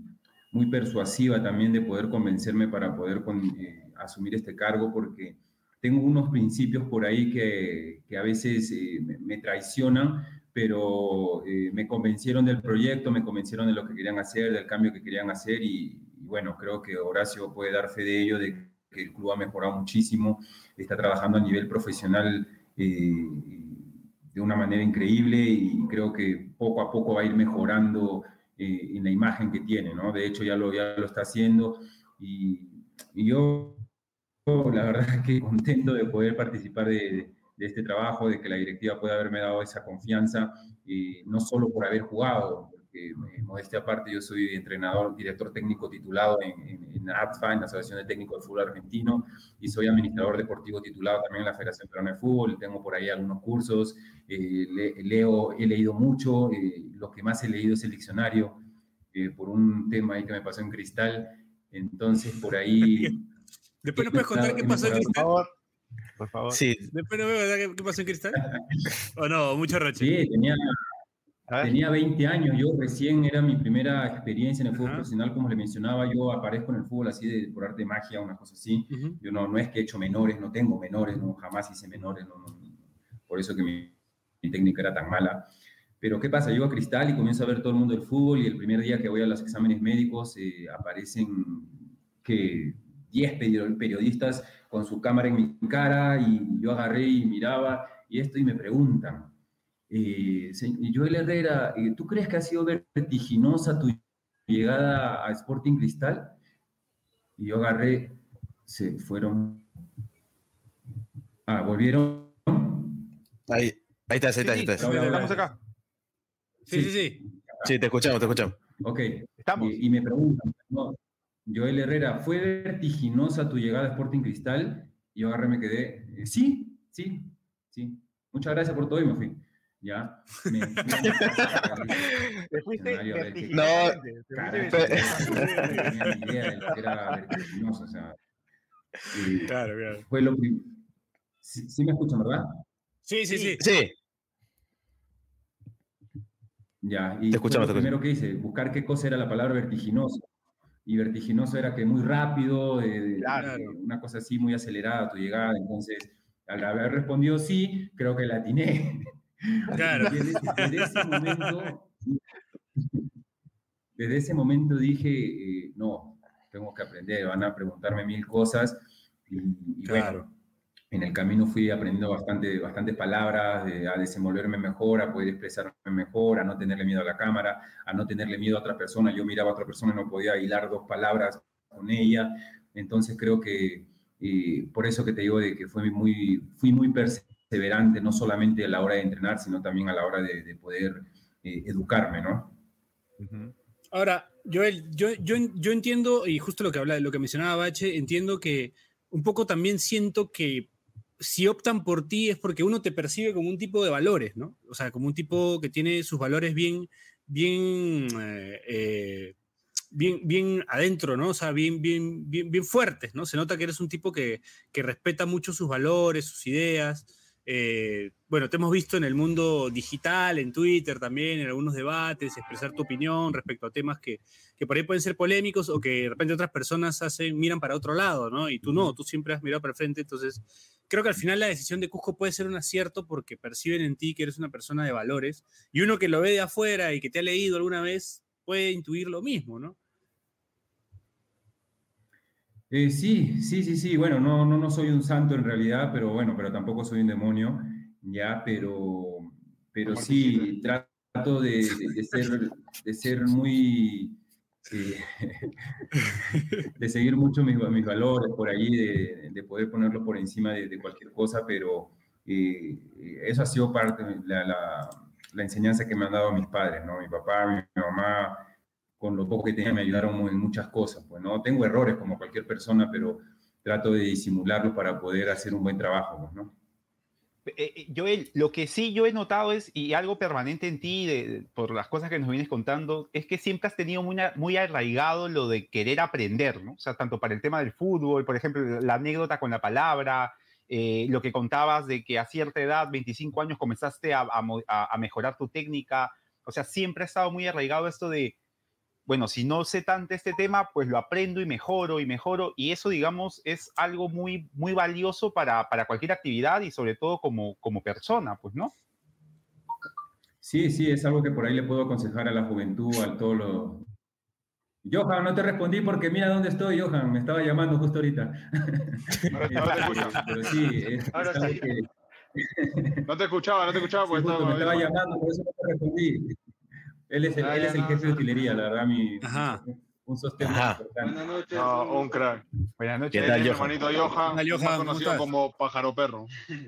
muy persuasiva también de poder convencerme para poder eh, asumir este cargo porque tengo unos principios por ahí que, a veces eh, me, traicionan, pero me convencieron del proyecto, me convencieron de lo que querían hacer, del cambio que querían hacer y, bueno, creo que Horacio puede dar fe de ello, de que el club ha mejorado muchísimo, está trabajando a nivel profesional de una manera increíble y creo que poco a poco va a ir mejorando eh, en la imagen que tiene, ¿no? De hecho, ya lo, ya lo está haciendo y, yo, la verdad, que contento de poder participar de, este trabajo, de que la directiva pueda haberme dado esa confianza, y no solo por haber jugado, eh, modestia aparte, yo soy entrenador, director técnico titulado en, en, en ATFA, en la Asociación de Técnicos de Fútbol Argentino, y soy administrador deportivo titulado también en la Federación Peruana de Fútbol, tengo por ahí algunos cursos, eh, leo, he leído mucho, eh, lo que más he leído es el diccionario, eh, por un tema ahí que me pasó en Cristal, entonces por ahí... Después nos puedes contar qué pasó en Cristal. Por favor. Por favor. Sí. Después nos puedes contar qué pasó en Cristal. ¿O no? Mucho roche. Sí, tenía, Tenía 20 años, yo recién era mi primera experiencia en el fútbol profesional, como le mencionaba, yo aparezco en el fútbol así de, por arte de magia, una cosa así. Yo no, no es que he hecho menores, no tengo menores, no, jamás hice menores, no, por eso que mi, mi, técnica era tan mala. Pero ¿qué pasa? Llego a Cristal y comienzo a ver todo el mundo del fútbol y el primer día que voy a los exámenes médicos eh, aparecen que 10 periodistas con su cámara en mi cara y yo agarré y miraba y esto y me preguntan, eh, Joel Herrera, eh, ¿tú crees que ha sido vertiginosa tu llegada a Sporting Cristal? Y yo agarré, se fueron. Ah, volvieron. Ahí, ahí estás, ahí estás. Sí, estamos acá. Sí, sí, sí. Sí, te escuchamos, te escuchamos. Ok. Estamos. Y, me preguntan, Joel Herrera, ¿fue vertiginosa tu llegada a Sporting Cristal? Y yo agarré, me quedé, eh, sí, sí, sí. Muchas gracias por todo y me fui. ¿Ya? Me, me, ¿Te fuiste no, no tenía ni idea de lo que era vertiginoso, o sea, claro, claro. Fue lo. ¿Sí, ¿Sí, me escuchan, verdad? Sí, sí, sí. Sí. Ya, y te escuchamos, lo primero que hice, buscar qué cosa era la palabra vertiginoso. Y vertiginoso era que muy rápido, eh, claro. una cosa así muy acelerada tu llegada. Entonces, al haber respondido sí, creo que la atiné. Claro. Desde, ese momento, desde ese momento dije, eh, no, tengo que aprender, van a preguntarme mil cosas. Y, claro. bueno, en el camino fui aprendiendo bastante, bastantes palabras, a desenvolverme mejor, a poder expresarme mejor, a no tenerle miedo a la cámara, a no tenerle miedo a otra persona. Yo miraba a otra persona y no podía hilar dos palabras con ella. Entonces creo que eh, por eso que te digo de que fue muy, fui muy perseverante perseverante, no solamente a la hora de entrenar, sino también a la hora de, de poder eh, educarme, ¿no? Ahora, Joel, yo, yo, yo entiendo, y justo lo que, habla, lo que mencionaba Bache, entiendo que un poco también siento que si optan por ti es porque uno te percibe como un tipo de valores, ¿no? O sea, como un tipo que tiene sus valores bien, bien, eh, eh, bien, bien adentro, ¿no? O sea, bien, bien, bien, bien fuertes, ¿no? Se nota que eres un tipo que, que respeta mucho sus valores, sus ideas. Eh, bueno, te hemos visto en el mundo digital, en Twitter también, en algunos debates, expresar tu opinión respecto a temas que, que por ahí pueden ser polémicos o que de repente otras personas hacen, miran para otro lado, ¿no? Y tú no, tú siempre has mirado para el frente, entonces creo que al final la decisión de Cusco puede ser un acierto porque perciben en ti que eres una persona de valores y uno que lo ve de afuera y que te ha leído alguna vez puede intuir lo mismo, ¿no? Eh, sí, sí, sí, sí. Bueno, no, no, no soy un santo en realidad, pero bueno, pero tampoco soy un demonio, ya, pero, pero sí trato de, de, ser, de ser muy, eh, de seguir mucho mis, mis, valores por allí, de, de poder ponerlo por encima de, cualquier cosa, pero eh, eso ha sido parte de la, la, la, enseñanza que me han dado mis padres, ¿no? Mi papá, mi mamá, con lo poco que tenía me ayudaron en muchas cosas. Pues no tengo errores como cualquier persona, pero trato de disimularlo para poder hacer un buen trabajo, ¿no? Eh, eh, Joel, lo que sí yo he notado es, y algo permanente en ti, de, por las cosas que nos vienes contando, es que siempre has tenido muy, muy arraigado lo de querer aprender, ¿no? O sea, tanto para el tema del fútbol, por ejemplo, la anécdota con la palabra, eh, lo que contabas de que a cierta edad, 25 años, comenzaste a, a, a mejorar tu técnica. O sea, siempre ha estado muy arraigado esto de bueno, si no sé tanto este tema, pues lo aprendo y mejoro y mejoro. Y eso, digamos, es algo muy, muy valioso para, para cualquier actividad y sobre todo como, como persona, pues, ¿no? Sí, sí, es algo que por ahí le puedo aconsejar a la juventud, a todos los... Johan, no te respondí porque mira dónde estoy, Johan, me estaba llamando justo ahorita. Pero sí, es, Ahora sí. Que... No te escuchaba, no te escuchaba porque sí, estaba... Me estaba llamando, por eso no te respondí. Él es el, él es el jefe de utilería, la verdad, mi, Ajá. un sostén importante. Buenas noches. No, un crack. Buenas noches. ¿Qué tal, Johan? hermanito Johan, Hola, Johan conocido como Pájaro Perro.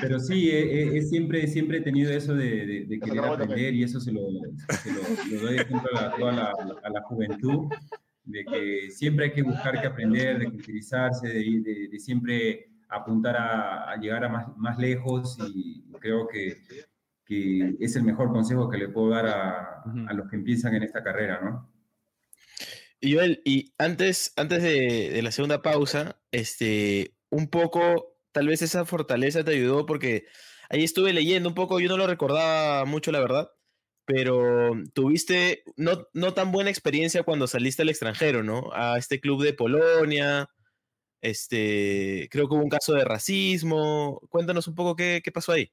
Pero sí, he, he, siempre, siempre he tenido eso de, de, de querer aprender y eso se lo, se lo, lo doy ejemplo a, la, toda la, a la juventud, de que siempre hay que buscar que aprender, de que utilizarse, de, de, de siempre apuntar a, a llegar a más, más, lejos y creo que, que, es el mejor consejo que le puedo dar a, a, los que empiezan en esta carrera, ¿no? Y Joel, y antes, antes de, de, la segunda pausa, este, un poco, tal vez esa fortaleza te ayudó porque ahí estuve leyendo un poco, yo no lo recordaba mucho, la verdad, pero tuviste no, no tan buena experiencia cuando saliste al extranjero, ¿no? A este club de Polonia, este, creo que hubo un caso de racismo. Cuéntanos un poco qué, qué pasó ahí.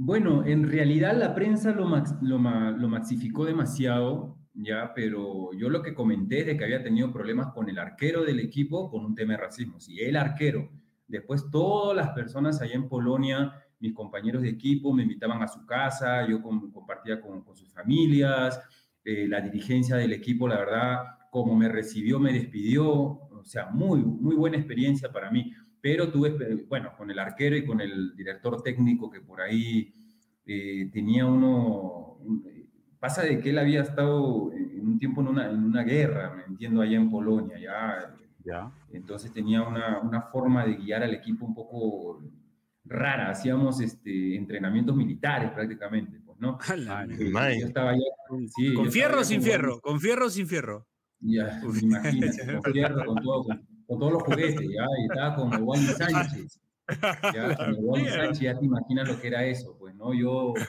Bueno, en realidad la prensa lo, lo, lo, maxificó demasiado, ya, pero yo lo que comenté es de que había tenido problemas con el arquero del equipo con un tema de racismo. Si el arquero, después todas las personas allá en Polonia, mis compañeros de equipo me invitaban a su casa, yo compartía con, con, sus familias, eh, la dirigencia del equipo, la verdad, como me recibió, me despidió, o sea, muy, muy buena experiencia para mí. Pero tuve, bueno, con el arquero y con el director técnico que por ahí eh, tenía uno, pasa de que él había estado en un tiempo en una, en una guerra, me entiendo, allá en Polonia, ya. ya. Entonces tenía una, una forma de guiar al equipo un poco rara, hacíamos este, entrenamientos militares prácticamente, pues, ¿no? Yo estaba allá, sí, ¿Con fierro o sin fierro? ¿Con fierro o sin fierro? Ya, imagínate, con, fierro, con, todo, con, con, todos los juguetes, ya, y estaba con Wally Sánchez. Ya, con Sánchez, ya te imaginas lo que era eso, pues, ¿no? Yo eh,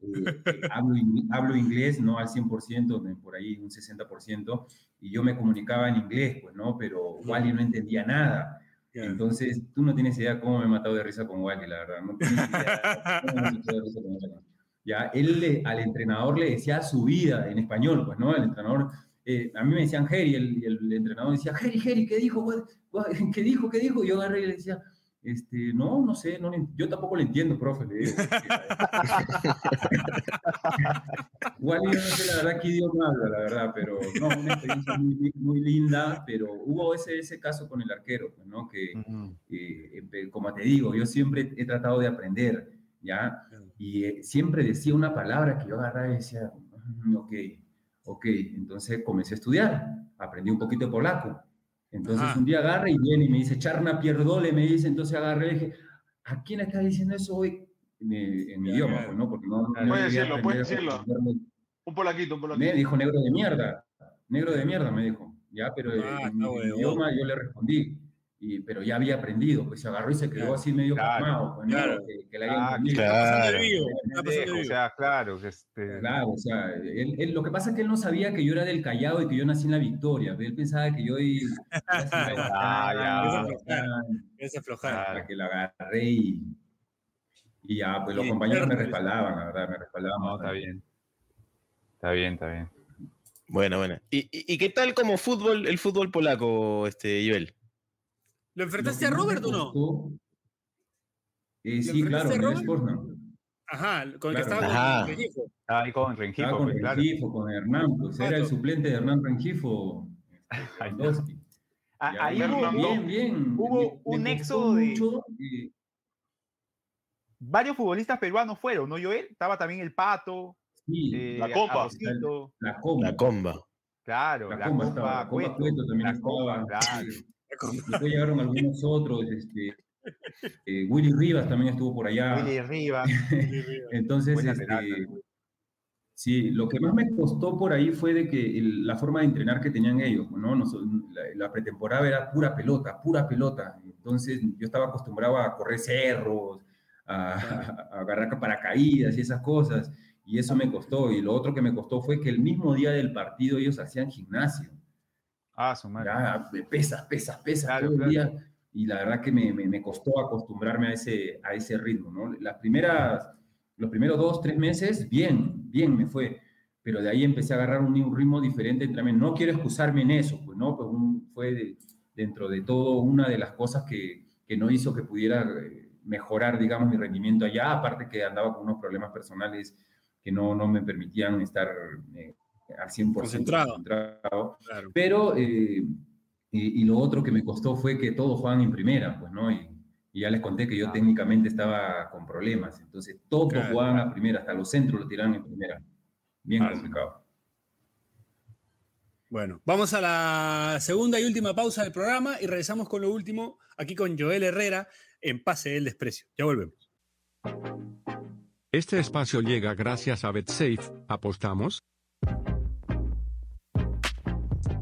hablo, hablo, inglés, no al 100%, por ahí un 60%, y yo me comunicaba en inglés, pues, ¿no? Pero Wally no entendía nada. Entonces, tú no tienes idea cómo me he matado de risa con Wally, la verdad. No tienes idea cómo me he matado de risa con Wally. Ya, él le, al entrenador le decía su vida en español, pues, ¿no? El entrenador eh, a mí me decían Jerry, el, el, entrenador decía, Jerry, Jerry, ¿qué dijo? ¿Qué dijo? ¿Qué dijo? Y yo agarré y le decía, este, no, no sé, no, yo tampoco le entiendo, profe, le digo. Igual yo no sé la verdad qué idioma habla, la verdad, pero no, una experiencia muy, muy, linda, pero hubo ese, ese caso con el arquero, pues, ¿no? Que, uh -huh. eh, como te digo, yo siempre he tratado de aprender, ¿ya? Y eh, siempre decía una palabra que yo agarraba y decía, ok, Ok, entonces comencé a estudiar, aprendí un poquito de polaco. Entonces Ajá. un día agarré y viene y me dice, Charna pierdole, me dice, entonces agarré y dije, ¿a quién está diciendo eso hoy? En, en mi idioma, pues, ¿no? Porque no, no puede decirlo, puede decirlo. Un polaquito, un polaquito. Me dijo negro de mierda, negro de mierda, me dijo. Ya, pero ah, en, mi idioma yo le respondí. Y, pero ya había aprendido, pues se agarró y se quedó claro, así medio claro, pasmado, pues, claro, que, que, le haya ah, claro, claro. O sea, claro, que este... claro, o sea, él, él, lo que pasa es que él no sabía que yo era del Callao y que yo nací en la Victoria, él pensaba que yo y, ah, ya, esa Para que la agarré y, y ya, pues los sí, compañeros me respaldaban, la verdad, me respaldaban. No, está bien, está bien, está bien. Bueno, bueno. ¿Y, y, y qué tal como fútbol, el fútbol polaco, este, Joel? ¿Lo enfrentaste a Robert o no? Eh, sí, claro, en el Sportman. Ajá, con el claro. que estaba con Rengifo. Ahí con Rengifo. Estaba con Rengifo, con Hernán, pues era el suplente de Hernán Rengifo. Ah, ahí hubo, bien, bien. hubo un éxodo de... Mucho, eh... Varios futbolistas peruanos fueron, ¿no, Joel? Estaba también el Pato. Sí, eh, la Comba. La, la Comba. La Comba. Claro, La la, Comba Comba estaba, la Comba Cueto, Cueto también la estaba. Comba, claro. Después llegaron algunos otros, este, eh, Willy Rivas también estuvo por allá. Willy Rivas. Entonces, este, sí, lo que más me costó por ahí fue de que el- la forma de entrenar que tenían ellos, ¿no? Nos- la, la pretemporada era pura pelota, pura pelota. Entonces, yo estaba acostumbrado a correr cerros, a, a agarrar paracaídas y esas cosas, y eso me costó. Y lo otro que me costó fue que el mismo día del partido ellos hacían gimnasio. Ah, su madre. Ya, pesas, pesas, pesas Claro, todo el claro. día. Y la verdad que me, me- me costó acostumbrarme a ese, a ese ritmo, ¿no? Las primeras, los primeros dos, tres meses, bien, bien me fue. Pero de ahí empecé a agarrar un, un ritmo diferente mí. No quiero excusarme en eso, pues, ¿no? Pues un- fue de- dentro de todo una de las cosas que, que no hizo que pudiera eh, mejorar, digamos, mi rendimiento allá. Aparte que andaba con unos problemas personales que no, no me permitían estar eh, al 100% Concentrado. concentrado. Claro. Pero, eh, y, y lo otro que me costó fue que todos jugaban en primera, pues, ¿no? Y, y ya les conté que yo Ah. técnicamente estaba con problemas. Entonces, todos Claro, jugaban a primera, hasta los centros lo tiraban en primera. Bien Ah, complicado. Bueno, vamos a la segunda y última pausa del programa y regresamos con lo último aquí con Joel Herrera en Pase del Desprecio. Ya volvemos. Este espacio llega gracias a BetSafe. ¿Apostamos?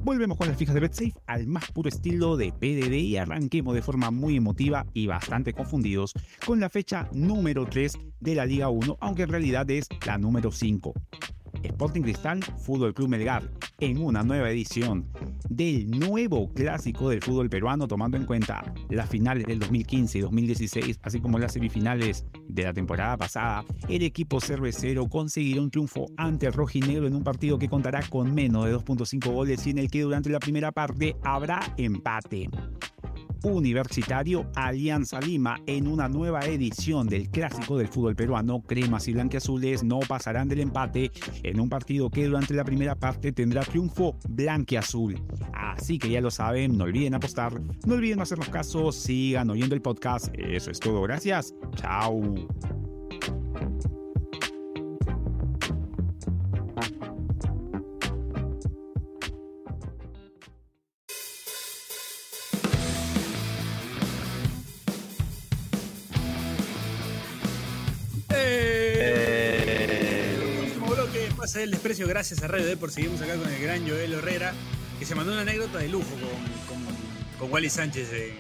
Volvemos con las fijas de BetSafe al más puro estilo de PDD y arranquemos de forma muy emotiva y bastante confundidos con la fecha número 3 de la Liga 1, aunque en realidad es la número 5. Sporting Cristal, Fútbol Club Melgar, en una nueva edición del nuevo clásico del fútbol peruano, tomando en cuenta las finales del 2015 y 2016, así como las semifinales de la temporada pasada, el equipo cervecero conseguirá un triunfo ante el rojinegro en un partido que contará con menos de 2.5 goles y en el que durante la primera parte habrá empate. Universitario Alianza Lima en una nueva edición del clásico del fútbol peruano, cremas y blanqueazules no pasarán del empate en un partido que durante la primera parte tendrá triunfo blanqueazul. Así que ya lo saben, no olviden apostar, no olviden hacernos caso, sigan oyendo el podcast. Eso es todo, gracias. Chao. Pase del Desprecio, gracias a Radio por seguimos acá con el gran Joel Herrera, que se mandó una anécdota de lujo con, con, con Wally Sánchez en,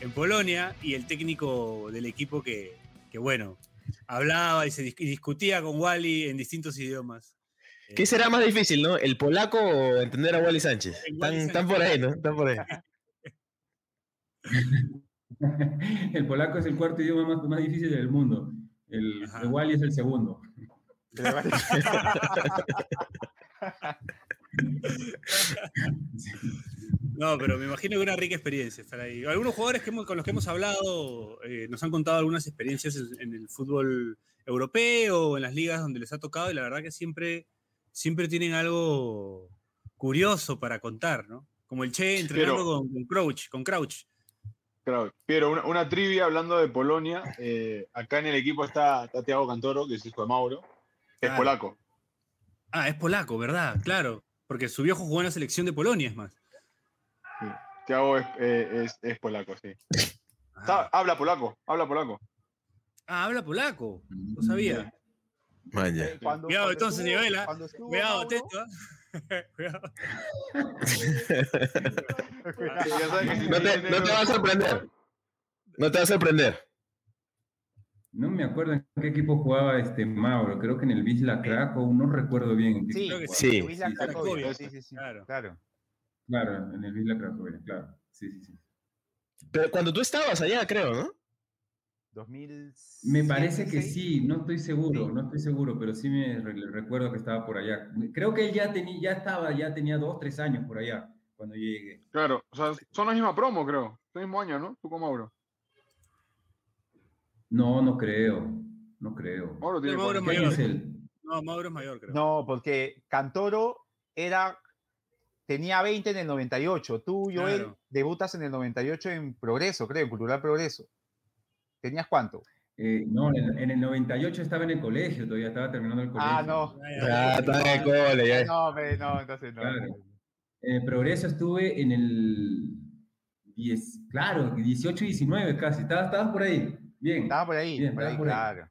en Polonia y el técnico del equipo que, que, bueno, hablaba y se dis- y discutía con Wally en distintos idiomas. ¿Qué será más difícil, no? ¿El polaco o entender a Wally Sánchez? Están, están por ahí, ¿no? Están por ahí. el polaco es el cuarto idioma más, más difícil del mundo. El, el Wally es el segundo. No, pero me imagino que una rica experiencia estar ahí. Algunos jugadores que hemos- con los que hemos hablado eh, nos han contado algunas experiencias en, en el fútbol europeo, en las ligas donde les ha tocado, y la verdad que siempre, siempre tienen algo curioso para contar, ¿no? Como el Che entrenando Pero- con, con Crouch, con Crouch. Claro, pero una, una trivia hablando de Polonia. eh, acá en el equipo está, está Thiago Cantoro, que es hijo de Mauro. Es Claro. polaco. Ah, es polaco, ¿verdad? Claro, porque su viejo jugó en la selección de Polonia, es más. sí. Thiago es, eh, es- es polaco, sí. Ah, habla polaco, habla polaco. Ah, habla polaco, no sabía. Vaya. Eh, Cuando- Cuidado, cuando entonces, estuvo- Nivela. Cuidado, Mauro- atento. ¿ah? Cuidado. No te, no te va a sorprender. No te va a sorprender. No me acuerdo en qué equipo jugaba este Mauro, creo que en el Wisla Krakow, no recuerdo bien. en qué Sí, creo que sí. Wisla Sí, sí, Cracovia, sí, sí, sí, sí, claro. claro. Claro, en el Wisla Krakow, claro. Sí, sí, sí. Pero cuando tú estabas allá, creo, ¿no? 2000 Me parece que sí, no estoy seguro, no estoy seguro, pero sí me re- recuerdo que estaba por allá. Creo que él ya, tenía, ya estaba, ya tenía dos, tres años por allá cuando yo llegué. Claro, o sea, son la misma promo, creo. El mismo año, ¿no? Tú con Mauro. No, no creo, no creo. Mauro tiene Mauro es ¿Qué cuarenta. año mayor. No, Mauro es mayor, creo. No, porque Cantoro era tenía 20 en el 98. Tú, Joel, Claro. debutas en el 98 en Progreso, creo, en Cultural Progreso. ¿Tenías cuánto? Eh, no, en, en el 98 estaba en el colegio, todavía estaba terminando el colegio. Ah, no. Ya, ya. Ah, está en el cole, ya. No, no, entonces no. Claro. En el Progreso estuve en el 10, claro, 18 y 19 casi. Estabas, estabas por ahí. Bien. Estaba por ahí, Bien, por ahí, por ahí. claro.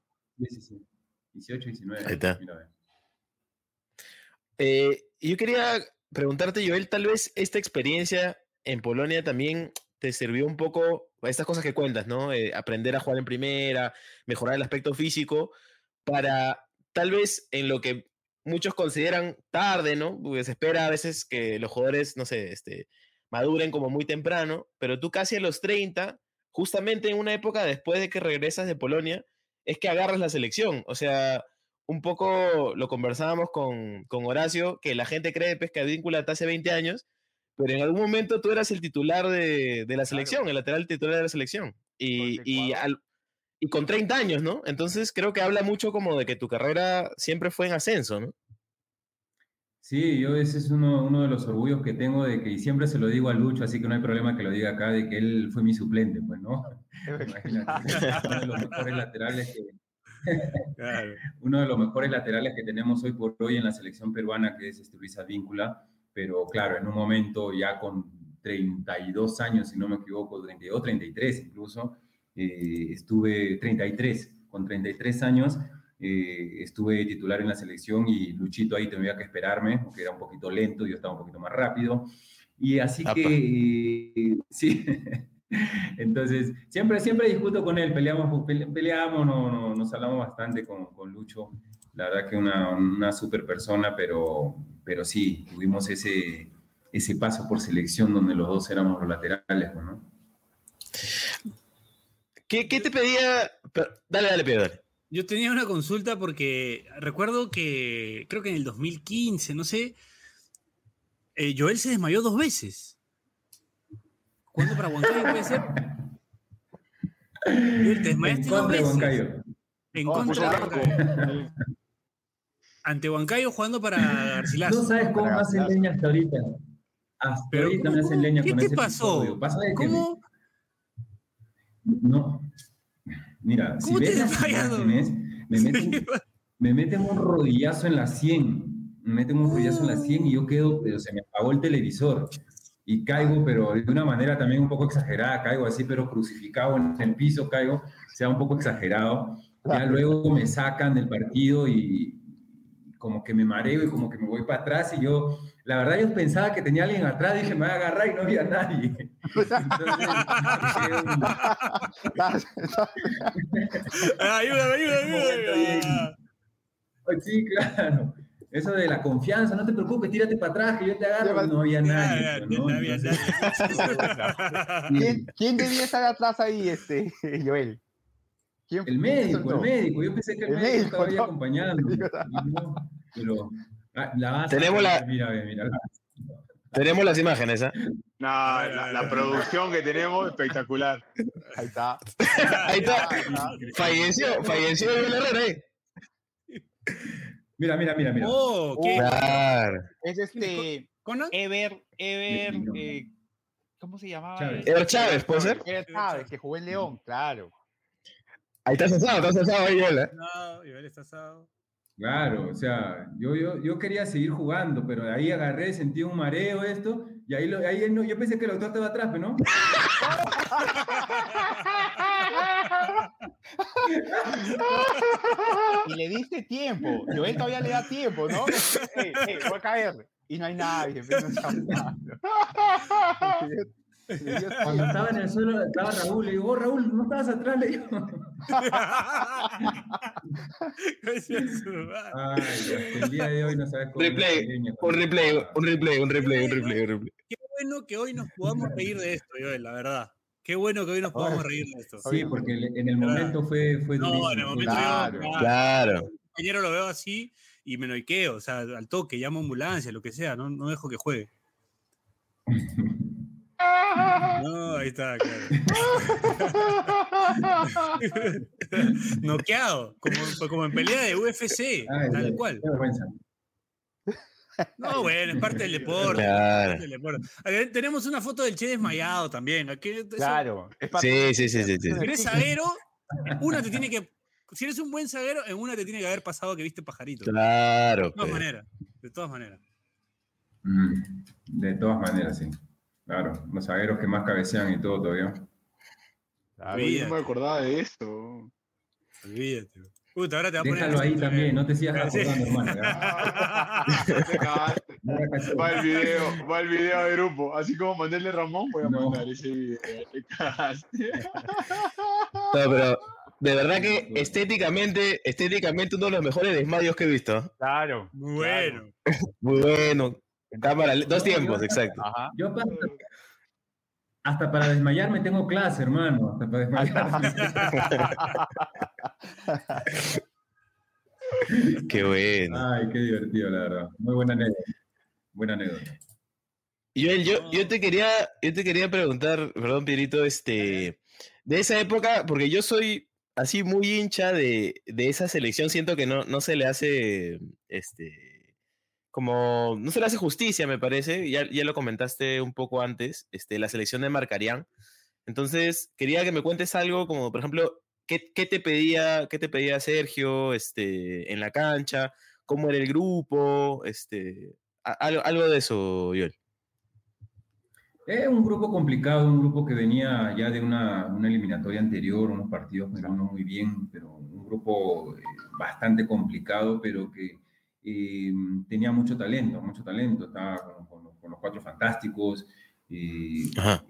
Sí. 18 y 19. Ahí está. Mira, ve. Eh, yo quería preguntarte, Joel, tal vez esta experiencia en Polonia también te sirvió un poco, estas cosas que cuentas, ¿no? Eh, aprender a jugar en primera, mejorar el aspecto físico, para tal vez en lo que muchos consideran tarde, ¿no? Porque se espera a veces que los jugadores, no sé, este, maduren como muy temprano, pero tú casi a los 30, justamente en una época después de que regresas de Polonia, es que agarras la selección. O sea, un poco lo conversábamos con, con Horacio, que la gente cree pues, que Advíncula hasta hace 20 años, pero en algún momento tú eras el titular de, de la selección, el lateral titular de la selección. Y, al- y con 30 años, ¿no? Entonces creo que habla mucho como de que tu carrera siempre fue en ascenso, ¿no? Sí, yo ese es uno, uno de los orgullos que tengo de que, y siempre se lo digo a Lucho, así que no hay problema que lo diga acá, de que él fue mi suplente, pues, ¿no? Uno de los mejores laterales que, Claro. uno de los mejores laterales que tenemos hoy por hoy en la selección peruana, que es este Luis Advíncula, pero claro, en un momento ya con 32 años, si no me equivoco, 32, 33 incluso, eh, estuve 33, con 33 años, eh, estuve titular en la selección y Luchito ahí tenía que esperarme, porque era un poquito lento, yo estaba un poquito más rápido, y así Apa. que, eh, sí, entonces, siempre, siempre discuto con él, peleamos, pele- peleamos, no, no- nos hablamos bastante con, con Lucho. La verdad que una, una super persona, pero, pero sí, tuvimos ese, ese paso por selección donde los dos éramos los laterales, pues, ¿no? ¿Qué, qué te pedía? Dale, dale, Pedro, dale. Yo tenía una consulta porque recuerdo que creo que en el 2015, no sé, eh, Joel se desmayó dos veces. ¿Cuándo para Huancayo puede ser? Joel, te desmayaste En dos contra de veces. Huancayo. En Oh, contra de Huancayo. Ante Huancayo jugando para Garcilaso. No sabes cómo me hacen leña hasta ahorita. Hasta Pero, ahorita ¿cómo- me hacen leña ¿Qué con te ese pasó? episodio. Pasa de que me- ¿Cómo? No. Mira, si ¿Cómo te ves las imágenes, me meten, me meten un rodillazo en la 100. Me meten un rodillazo en la 100 y yo quedo, pero se me apagó el televisor. Y caigo, pero de una manera también un poco exagerada, caigo así, pero crucificado en el piso, caigo, o sea, un poco exagerado. Ya luego me sacan del partido y como que me mareo y como que me voy para atrás y yo, la verdad yo pensaba que tenía alguien atrás, dije, me voy a agarrar y no había nadie. Entonces, Ah, ayúdame, ayúdame, ayúdame. Pues sí, claro. Eso de la confianza, no te preocupes, tírate para atrás, que yo te agarro. No había nadie. Ah, pues, ¿no? no había nadie. ¿Quién, quién debía estar atrás ahí, este, Joel? ¿Quién- El médico, el médico. Yo pensé que el, El médico, médico, estaba ahí ¿no? acompañando. no, pero ah, la Tenemos la- Mira, ve, mira. Tenemos las imágenes, ¿ah? No, la, la producción que tenemos espectacular. Ahí está. Ahí está. Falleció, falleció Joel Herrera, ¿eh? Mira, mira, mira, mira. Oh, ¿qué? Claro. Es este. ¿Conan? Ever, Ever, eh, ¿cómo se llamaba? Chávez. Ever Chávez, ¿puede ser? Ever Chávez, que jugó en León, claro. Ahí está cesado, está cesado ahí, ¿eh? No, está asado. Claro, o sea, yo, yo, yo quería seguir jugando, pero de ahí agarré, sentí un mareo, esto, y ahí, lo, ahí no, yo pensé que el doctor estaba atrás, pero no. Y le diste tiempo. Joel todavía le da tiempo, ¿no? Ey, ey, voy a caer. Y no hay nadie. pues, no Cuando estaba en el suelo, estaba Raúl, le digo, oh, Raúl, no estabas atrás, le digo. Ay, hasta el día de hoy no sabes cómo. Replay, Un replay, un replay, un replay, un replay, un replay. Qué bueno que hoy nos podamos reír de esto, Joel, la verdad. Qué bueno que hoy nos podamos reír de esto. Sí, porque en el momento fue, fue No, durísimo. en el momento Claro. yo, Claro. compañero lo veo así y me noiqueo, o sea, al toque, llamo a ambulancia, lo que sea, no, no dejo que juegue. No, ahí está, claro. Noqueado, como, como en pelea de UFC, Ay, tal cual. qué vergüenza. No, bueno, es parte del deporte. Claro. parte del deporte. A ver, tenemos una foto del Che desmayado también. Aquí, eso- Claro. es parte- Sí, sí, sí, sí, sí. Si eres zaguero, una te tiene que. Si eres un buen zaguero, en una te tiene que haber pasado que viste pajarito. Claro. De todas pues. maneras. De todas maneras. Mm, De todas maneras, sí. Claro, los zagueros que más cabecean y todo todavía. Claro, Yo no me acordaba de eso. Olvídate. Puta, ahora te va a poner. Déjalo ahí también, no te sigas Sí. acordando, hermano. ¿ya? Te cagaste. Va el video, va el video de grupo. Así como mandarle Ramón, voy a No. mandar ese video. Te cagaste. No, pero de verdad que estéticamente, estéticamente uno de los mejores desmayos que he visto. Claro. Muy bueno. Muy bueno. Cámara, dos tiempos, exacto. Ajá. Yo para- hasta para desmayarme tengo clase, hermano. Hasta para desmayarme. Qué bueno. Ay, qué divertido, la verdad. Muy buena anécdota. Buena anécdota. Joel, yo, yo te quería, yo te quería preguntar, perdón, Pierito, este, de esa época, porque yo soy así muy hincha de, de esa selección, siento que no, no se le hace, este, como, no se le hace justicia, me parece, ya, ya lo comentaste un poco antes, este, la selección de Marcarián. Entonces, quería que me cuentes algo como, por ejemplo, ¿qué, qué te pedía, qué te pedía Sergio, este, en la cancha? ¿Cómo era el grupo? Este, algo, algo de eso, Joel. Es un grupo complicado, un grupo que venía ya de una, una eliminatoria anterior, unos partidos que no muy bien, pero un grupo eh, bastante complicado, pero que eh, tenía mucho talento, mucho talento. Estaba con, con- con los cuatro fantásticos. eh, Ajá.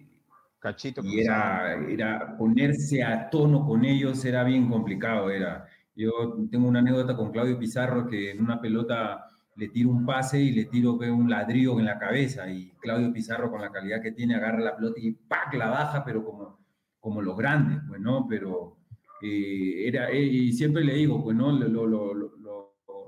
Cachito. y era, era ponerse a tono con ellos era bien complicado. Era. Yo tengo una anécdota con Claudio Pizarro que en una pelota le tiro un pase y le tiro ve, un ladrillo en la cabeza y Claudio Pizarro con la calidad que tiene agarra la pelota y ¡pac! la baja, pero como, como los grandes, pues, ¿no? Pero eh, era, eh, y siempre le digo, pues, ¿no? Lo, lo, lo,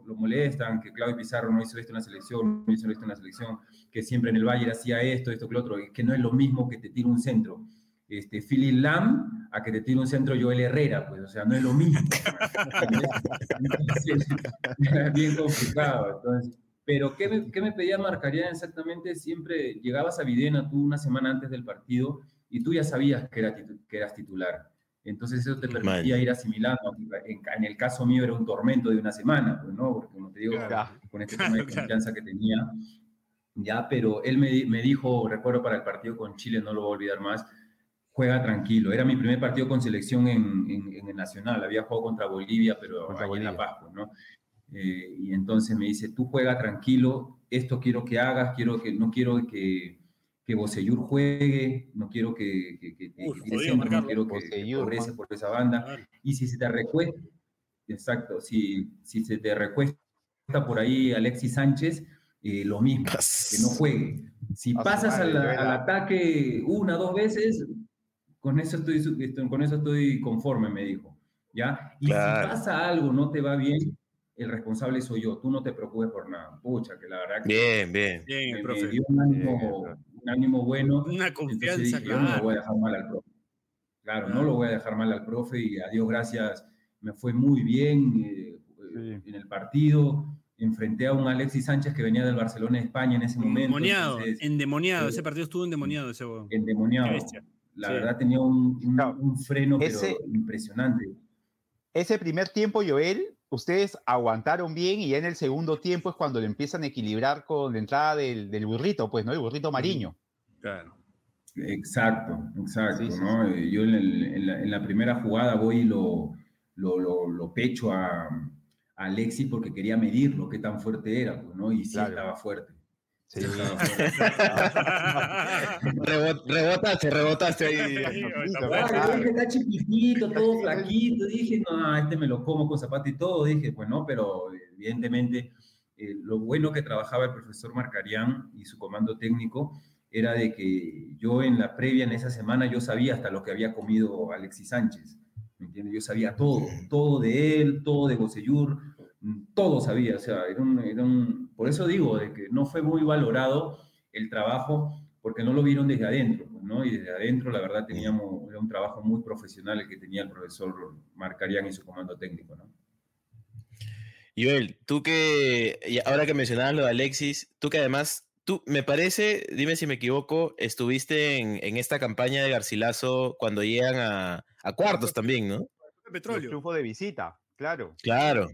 lo- molestan, que Claudio Pizarro no hizo esto en la selección, no hizo esto en la selección, que siempre en el Bayern hacía esto, esto, que lo otro, que no es lo mismo que te tire un centro. Este, Philip Lam a que te tire un centro Joel Herrera, pues, o sea, no es lo mismo. Bien complicado. Entonces, pero, ¿qué me, qué me pedía Marcaría exactamente? Siempre llegabas a Videna tú una semana antes del partido y tú ya sabías que, era que eras titular. Entonces eso te permitía ir asimilando. En, en el caso mío era un tormento de una semana, pues, ¿no? Porque como te digo, Claro. con este tema de confianza que tenía, ya, pero él me, me dijo, recuerdo para el partido con Chile, no lo voy a olvidar más, juega tranquilo. Era mi primer partido con selección en, en- en el Nacional. Había jugado contra Bolivia, pero Contra ahí en La Bolivia. Paz, pues, ¿no? Eh, y entonces me dice, tú juega tranquilo, esto quiero que hagas, quiero que, no quiero que, que Bocellur juegue, no quiero que, que, que- jodido centro, no quiero que, Bocellur, progrese Juan. por esa banda. Y si se te recuesta, exacto, si, si se te recuesta por ahí Alexis Sánchez, eh, lo mismo, que no juegue. Si pasas al, al ataque una, dos veces, con eso estoy, con eso estoy conforme, me dijo. ¿Ya? Y Claro. si pasa algo, no te va bien, el responsable soy yo, tú no te preocupes por nada. Pucha, que la verdad que Bien, bien. Bien, me, el me profe. dio un ánimo, Bien, el profe. Un ánimo bueno. Una confianza, dije, yo no lo claro. voy a dejar mal al profe. Claro, no Claro. lo voy a dejar mal al profe y a Dios gracias me fue muy bien eh, Sí. en el partido. Enfrenté a un Alexis Sánchez que venía del Barcelona de España en ese momento. Endemoniado, entonces, endemoniado. eh, Ese partido estuvo endemoniado ese endemoniado. La Sí. verdad tenía un, un- Claro. un freno pero Ese- impresionante. Ese primer tiempo, Joel, ustedes aguantaron bien y ya en el segundo tiempo es cuando le empiezan a equilibrar con la entrada del, del burrito, pues, ¿no? El burrito mariño. Claro. Exacto, exacto. Sí, sí, ¿no? Yo en, el- en la, en la primera jugada voy y lo, lo, lo- lo pecho a, a Alexis porque quería medirlo, qué tan fuerte era, pues, ¿no? Y sí Claro. estaba fuerte. Sí. Fuerte. Rebot- rebotaste, rebotaste ahí. Está Claro, dije, chiquitito, todo flaquito. Dije, no, este me lo como con zapato y todo. Dije, pues no, pero evidentemente eh, lo bueno que trabajaba el profesor Marcarián y su comando técnico era de que yo en la previa, en esa semana, yo sabía hasta lo que había comido Alexis Sánchez. ¿Me entiendes? Yo sabía todo, todo de él, todo de Bocellur, mm, todo sabía. O sea, era un, era un- por eso digo, de que no fue muy valorado el trabajo porque no lo vieron desde adentro, pues, ¿no? Y desde adentro, la verdad, teníamos, era un trabajo muy profesional el que tenía el profesor Marcarián y su comando técnico, ¿no? Joel, tú que, y ahora que mencionabas lo de Alexis, tú que además, tú, me parece, dime si me equivoco, estuviste en, en esta campaña de Garcilaso cuando llegan a, a cuartos también, ¿no? El Petróleo. triunfo de visita, claro. Claro.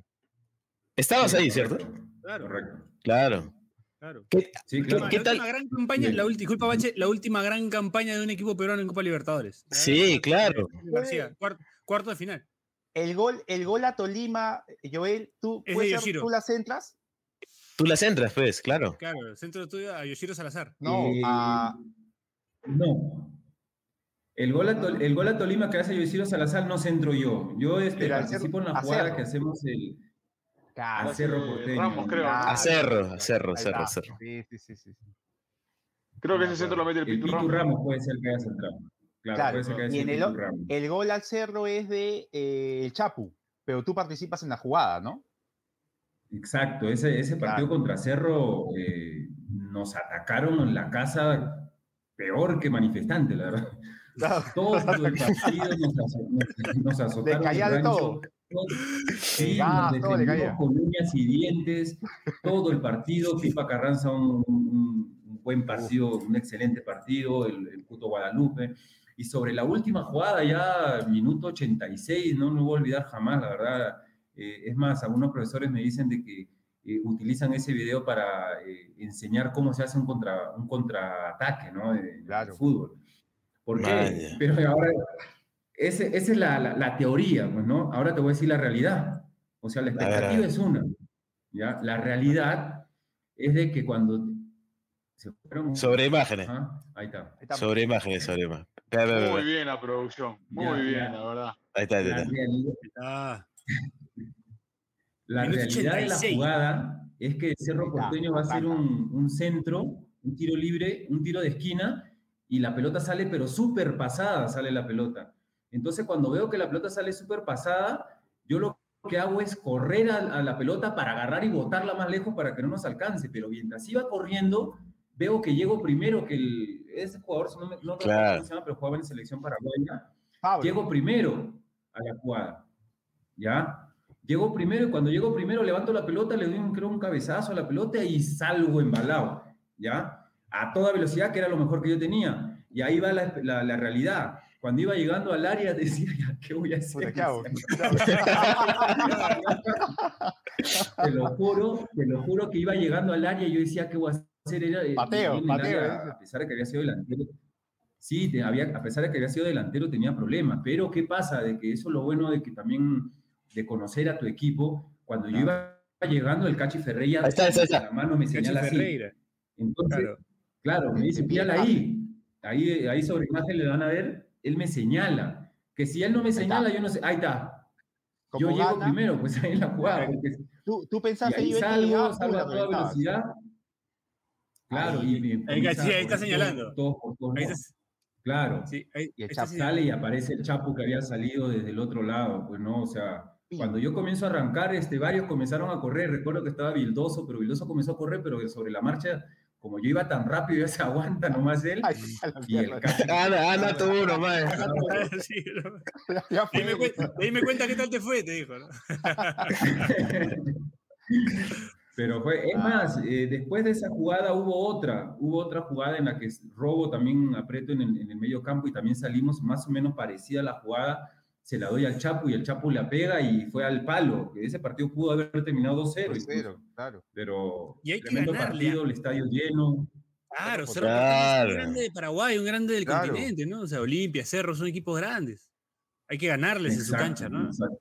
Estabas ahí, ¿cierto? Claro. Correcto. Claro. Claro. ¿Qué, Sí, claro. qué la tal? última gran campaña, Bien. la ulti- disculpa, Bache, la última gran campaña de un equipo peruano en Copa Libertadores. Sí, claro. García, cuarto, cuarto de final. El gol, el gol a Tolima, Joel, ¿tú, ser. ¿tú las entras? Tú las entras, pues, claro. Claro, el centro de estudio a Yoshiro Salazar. No, Eh, a- No. El gol, a Tol- el gol a Tolima que hace Yoshiro Salazar no centro yo. Yo este, participo en la jugada que hacemos el, Claro, a Cerro Porteño. Ramos, creo. Claro, A Cerro, a Cerro, ahí Cerro. Cerro. Sí, sí, sí. Creo que me ese centro lo mete el El Pitu Ramos. Ramos puede ser que haya centrado. Claro, Claro, puede ser que haya y en el, Pitu o- Ramos. el gol al cerro es de eh, el Chapu, pero tú participas en la jugada, ¿no? Exacto, ese, ese partido Claro. contra Cerro eh, nos atacaron en la casa peor que manifestante, la verdad. Todo el partido nos, nos- azotaron. caía el de todo. Sí, nos todo le caía. con uñas y dientes, todo el partido. Pipa Carranza, un, un- un buen partido, un excelente partido, el, el puto Guadalupe. Y sobre la última jugada, ya minuto 86, no me voy a olvidar jamás, la verdad. Eh, es más, algunos profesores me dicen de que eh, utilizan ese video para eh, enseñar cómo se hace un, contra, un contraataque ¿no? de Claro. fútbol. ¿Por qué? Vaya. Pero ahora, ese- esa es la, la- la teoría, pues, ¿no? Ahora te voy a decir la realidad. O sea, la expectativa ver. es una, ¿ya? La realidad es de que cuando se fueron... Sobre imágenes. Ajá, ahí está. Ahí está. Sobre imágenes, sobre imágenes. Muy bien la producción. Muy Ya, bien, ya. la verdad. Ahí está, ahí La está. realidad, Ah, la realidad de la 86. jugada es que Cerro Porteño va a hacer bacán. un, un centro, un tiro libre, un tiro de esquina, y la pelota sale, pero súper pasada sale la pelota. Entonces, cuando veo que la pelota sale súper pasada, yo lo que hago es correr a, a la pelota para agarrar y botarla más lejos para que no nos alcance. Pero mientras iba corriendo, veo que llego primero que el, ese jugador, si no me no Claro. se llama, pero jugaba en selección paraguaya. Pablo. Llego primero a la jugada. ¿Ya? Llego primero y cuando llego primero levanto la pelota, le doy un, creo, un cabezazo a la pelota y salgo embalado. ¿Ya? A toda velocidad, que era lo mejor que yo tenía. Y ahí va la, la- la realidad. Cuando iba llegando al área decía, ¿qué voy a hacer? Puta, ¿qué hago? te lo juro, te lo juro que iba llegando al área y yo decía, ¿qué voy a hacer? Era, el pateo, área, a pesar de que había sido delantero. Sí, te- había, a pesar de que había sido delantero tenía problemas, pero ¿qué pasa? De que eso es lo bueno de que también, de conocer a tu equipo, cuando yo iba llegando, el Cachi Ferreira, Ahí está, ahí está, ahí está. la mano me Cachi señala así. Ferreira. Entonces, Claro. Claro, me dice, mírala ahí. ahí. Ahí sobre imagen le van a ver, él me señala. Que si él no me señala, yo no sé, ahí está. Yo Como llego gana, primero, pues ahí en la jugada. porque Tú, tú y pensaste ahí yo salgo, salgo a toda velocidad. Claro, Ahí, y me ahí, comienza sí, ahí está señalando. todos por todos Ahí está- Claro. sí, ahí- Y el Chapo. Sale y aparece el Chapo que había salido desde el otro lado, pues no, o sea, cuando yo comienzo a arrancar, este, varios comenzaron a correr, recuerdo que estaba Vildoso, pero Vildoso comenzó a correr, pero sobre la marcha, como yo iba tan rápido, ya se aguanta nomás él, Ay, y el Anda, anda tú nomás. Sí, ¿no? Ya- ya fue. Dime, cuenta, dime cuenta qué tal te fue, te dijo. ¿no? Pero fue, es Ah. más, eh, después de esa jugada hubo otra, hubo otra jugada en la que Robo también aprieto en el, en el medio campo y también salimos más o menos parecida a la jugada, se la doy al Chapo y el Chapo la pega y fue al palo. Ese partido pudo haber terminado 2-0. incluso. Cero, claro. Pero Y hay que tremendo ganarle, partido, ¿ah? el estadio lleno. Claro. Cerro es un grande de Paraguay, un grande del Claro. continente, ¿no? O sea, Olimpia, Cerro son equipos grandes. Hay que ganarles en su Exacto, cancha, ¿no? exacto.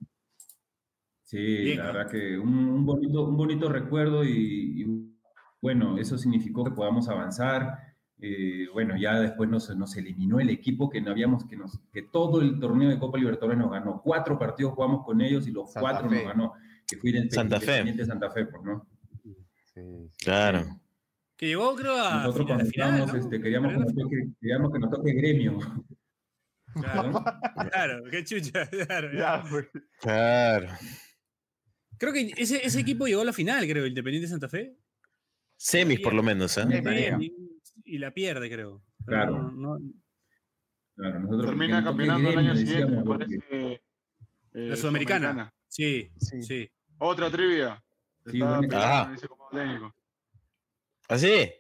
Sí, Bien, la ¿no? verdad que un, un bonito, un bonito recuerdo y, y, bueno, eso significó que podamos avanzar. Eh, bueno, ya después nos, nos eliminó el equipo que no habíamos, que, nos, que todo el torneo de Copa Libertadores nos ganó. Cuatro partidos jugamos con ellos y los Santa cuatro Fe. nos ganó. Que fue el Santa Fe. Independiente Santa Fe, pues, ¿no? Sí, sí. Claro. Que llegó, creo, a Nosotros cuando final, estábamos, ¿no? este, queríamos, que nos no- toque, queríamos que nos toque gremio. Claro, claro, qué chucha. Claro, ya. Fue. Claro. Creo que ese, ese equipo llegó a la final, creo, Independiente Santa Fe. Semis, por lo menos, ¿eh? Y, la pierde, creo. Pero Claro. no- no- Claro, nosotros Termina campeonato el año siguiente, me parece. eh, La Sudamericana. sí, Sí. sí. Otra trivia. Sí, Ah. en ese comando técnico. ¿Así?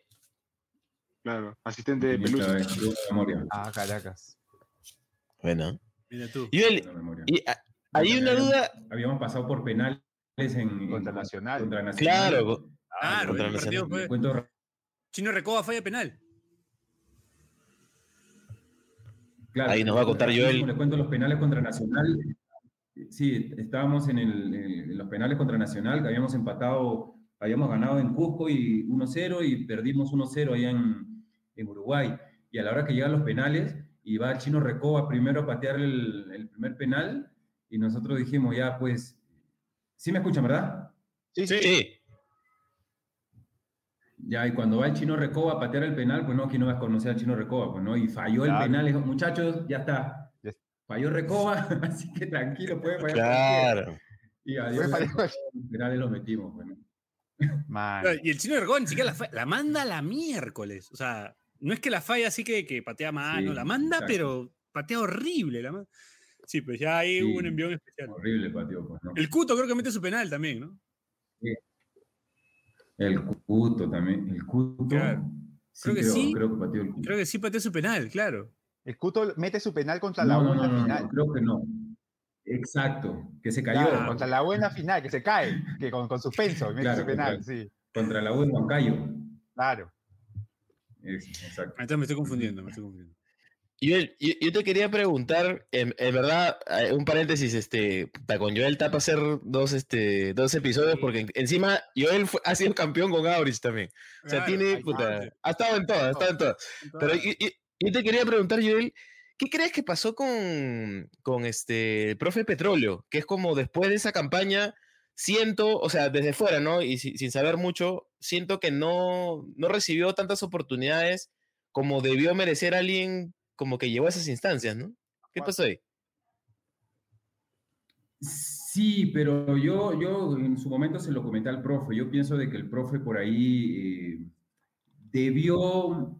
Claro, asistente de memoria. Ah, Caracas. Bueno. Mira tú. Y, el- y ah, hay una duda. habíamos pasado por penales en Contra Nacional. contra Nacional. Claro. Claro, contra el partido fue. Les Chino Recoba falla penal. Claro, Ahí nos va a contar Joel. mismo Le cuento los penales contra Nacional. Sí, estábamos en, el- en los penales contra Nacional, que habíamos empatado, habíamos ganado en Cusco y 1-0 y perdimos 1-0 allá en, en Uruguay. Y a la hora que llegan los penales, y va el chino Recoba primero a patear el, el primer penal, y nosotros dijimos, ya pues, sí me escuchan, ¿verdad? Sí, sí. Sí. Ya, y cuando va el chino Recoba a patear el penal, pues no, aquí no vas a conocer al chino Recoba, pues no, y falló el penal, dijo, muchachos, ya está. Falló Recoba, así que tranquilo, puede fallar. Claro. Y adiós, los penales los metimos, bueno. Man. Claro, Y el Chino Recoba ni siquiera la, manda la miércoles. O sea, no es que la falla así que, que patea a mano, Sí, la manda, exacto. pero patea horrible. La ma- sí, pues ya hay Sí. un envión especial. Horrible pateó, pues, ¿no? El Cuto creo que mete su penal también, ¿no? El Cuto también, el Cuto. Claro. Sí, Creo que creo, sí. creo que pateó el Cuto. Creo que sí pateó su penal, claro. El Cuto mete su penal contra la No, no, buena no, no, final. no, creo que no. Exacto, que se cayó Claro, contra la buena final, que se cae, que con, con suspenso, y mete Claro, su penal, contra- sí. contra la U Huancayo. Claro. Es- exacto. Entonces me estoy confundiendo, me estoy confundiendo. Joel, yo, yo te quería preguntar, en, en verdad, eh, un paréntesis, este, con Joel tapa hacer dos, este, dos episodios, porque en- encima Joel fue- ha sido campeón con Aurich también. O sea, Claro, tiene, puta, ha estado en todas, ha estado en todas. Pero yo, yo- yo te quería preguntar, Joel, ¿qué crees que pasó con, con este el profe Petróleo? Que es como después de esa campaña, siento, o sea, desde fuera, ¿no? Y si- sin saber mucho, siento que no, no recibió tantas oportunidades como debió merecer alguien como que llegó a esas instancias, ¿no? ¿Qué pasó ahí? Sí, pero yo, yo en su momento se lo comenté al profe. Yo pienso de que el profe por ahí eh, debió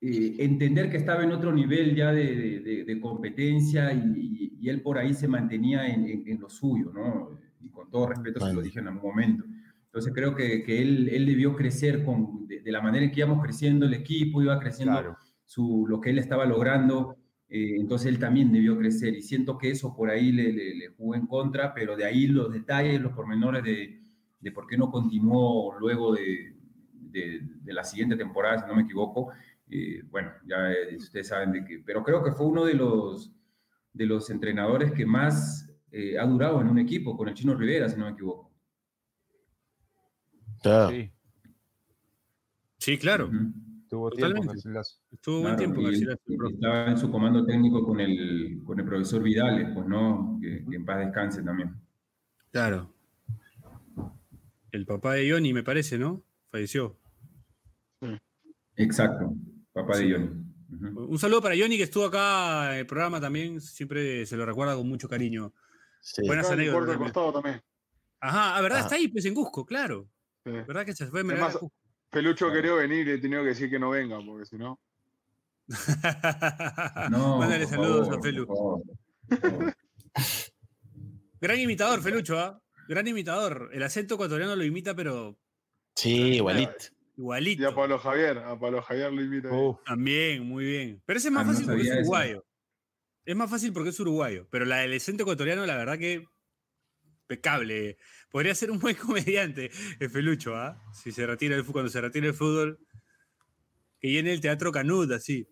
eh, entender que estaba en otro nivel ya de, de- de- de competencia y, y él por ahí se mantenía en, en- en lo suyo, ¿no? Y con todo respeto se lo dije en algún momento. Entonces creo que, que él, él debió crecer con, de, de la manera en que íbamos creciendo el equipo, iba creciendo Claro. Su, lo que él estaba logrando. eh, entonces él también debió crecer y siento que eso por ahí le, le, le jugó en contra, pero de ahí los detalles, los pormenores de, de por qué no continuó luego de, de, de la siguiente temporada, si no me equivoco, eh, bueno, ya eh, ustedes saben de qué, pero creo que fue uno de los, de los entrenadores que más eh, ha durado en un equipo, con el Chino Rivera, si no me equivoco. Sí, Sí, claro. Tuvo tiempo. Totalmente. Garcilaso. Estuvo buen Claro, tiempo y él- Garcilaso, estaba en su comando técnico con el, con el profesor Vidales, pues no, que, que en paz descanse también. Claro. El papá de Johnny, me parece, ¿no? Falleció. Exacto, papá Sí. de Johnny. Ujú. Un saludo para Johnny, que estuvo acá en el programa también. Siempre se lo recuerda con mucho cariño. Sí. Buenas el anécdotas también. costado también. Ajá, ah, ¿verdad? Ajá. Está ahí, pues en Cusco, claro. Sí. ¿Verdad que se fue a a Cusco? Pelucho Claro. quería venir y he tenido que decir que no venga, porque si no. No, Mándale saludos favor, a Felu. por favor, por favor. Gran imitador, Felucho, ¿ah? Gran imitador. El acento ecuatoriano lo imita, pero Sí, igualito. igualito. Y a Pablo Javier, a Pablo Javier lo. Uf, También, muy bien. Pero ese es más Ah, no fácil porque es eso. uruguayo. Es más fácil porque es uruguayo. Pero la del acento ecuatoriano, la verdad que impecable. Podría ser un buen comediante, el Felucho, ¿ah? Si se retira el fútbol, cuando se retira el fútbol, que llene el teatro Canud, así.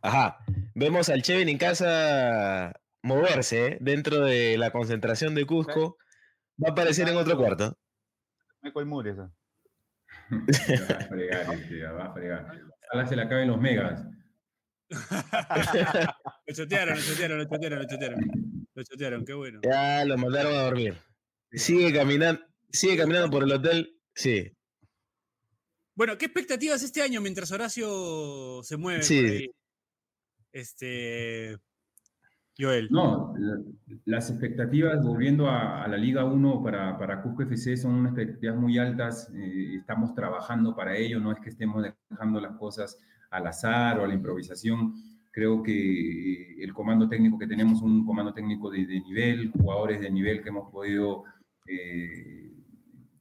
Ajá. Vemos al Cheven en casa moverse ¿eh? dentro de la concentración de Cusco. Va a aparecer en otro cuarto. Michael Moore, esa. Ya va a fregar, ya va a fregar. Ojalá se le acaben los megas. Lo chotearon, lo chotearon, lo chotearon, lo chotearon. Lo chotearon, qué bueno. Ya lo mandaron a dormir. Sigue caminando, sigue caminando por el hotel. Sí. Bueno, ¿qué expectativas este año mientras Horacio se mueve? Sí. por ahí? Este. Joel. No, la- las expectativas, volviendo a, a la Liga 1 para, para Cusco FC, son unas expectativas muy altas. eh, estamos trabajando para ello, no es que estemos dejando las cosas al azar o a la improvisación. Creo que eh, el comando técnico que tenemos, un comando técnico de, de nivel, jugadores de nivel que hemos podido eh,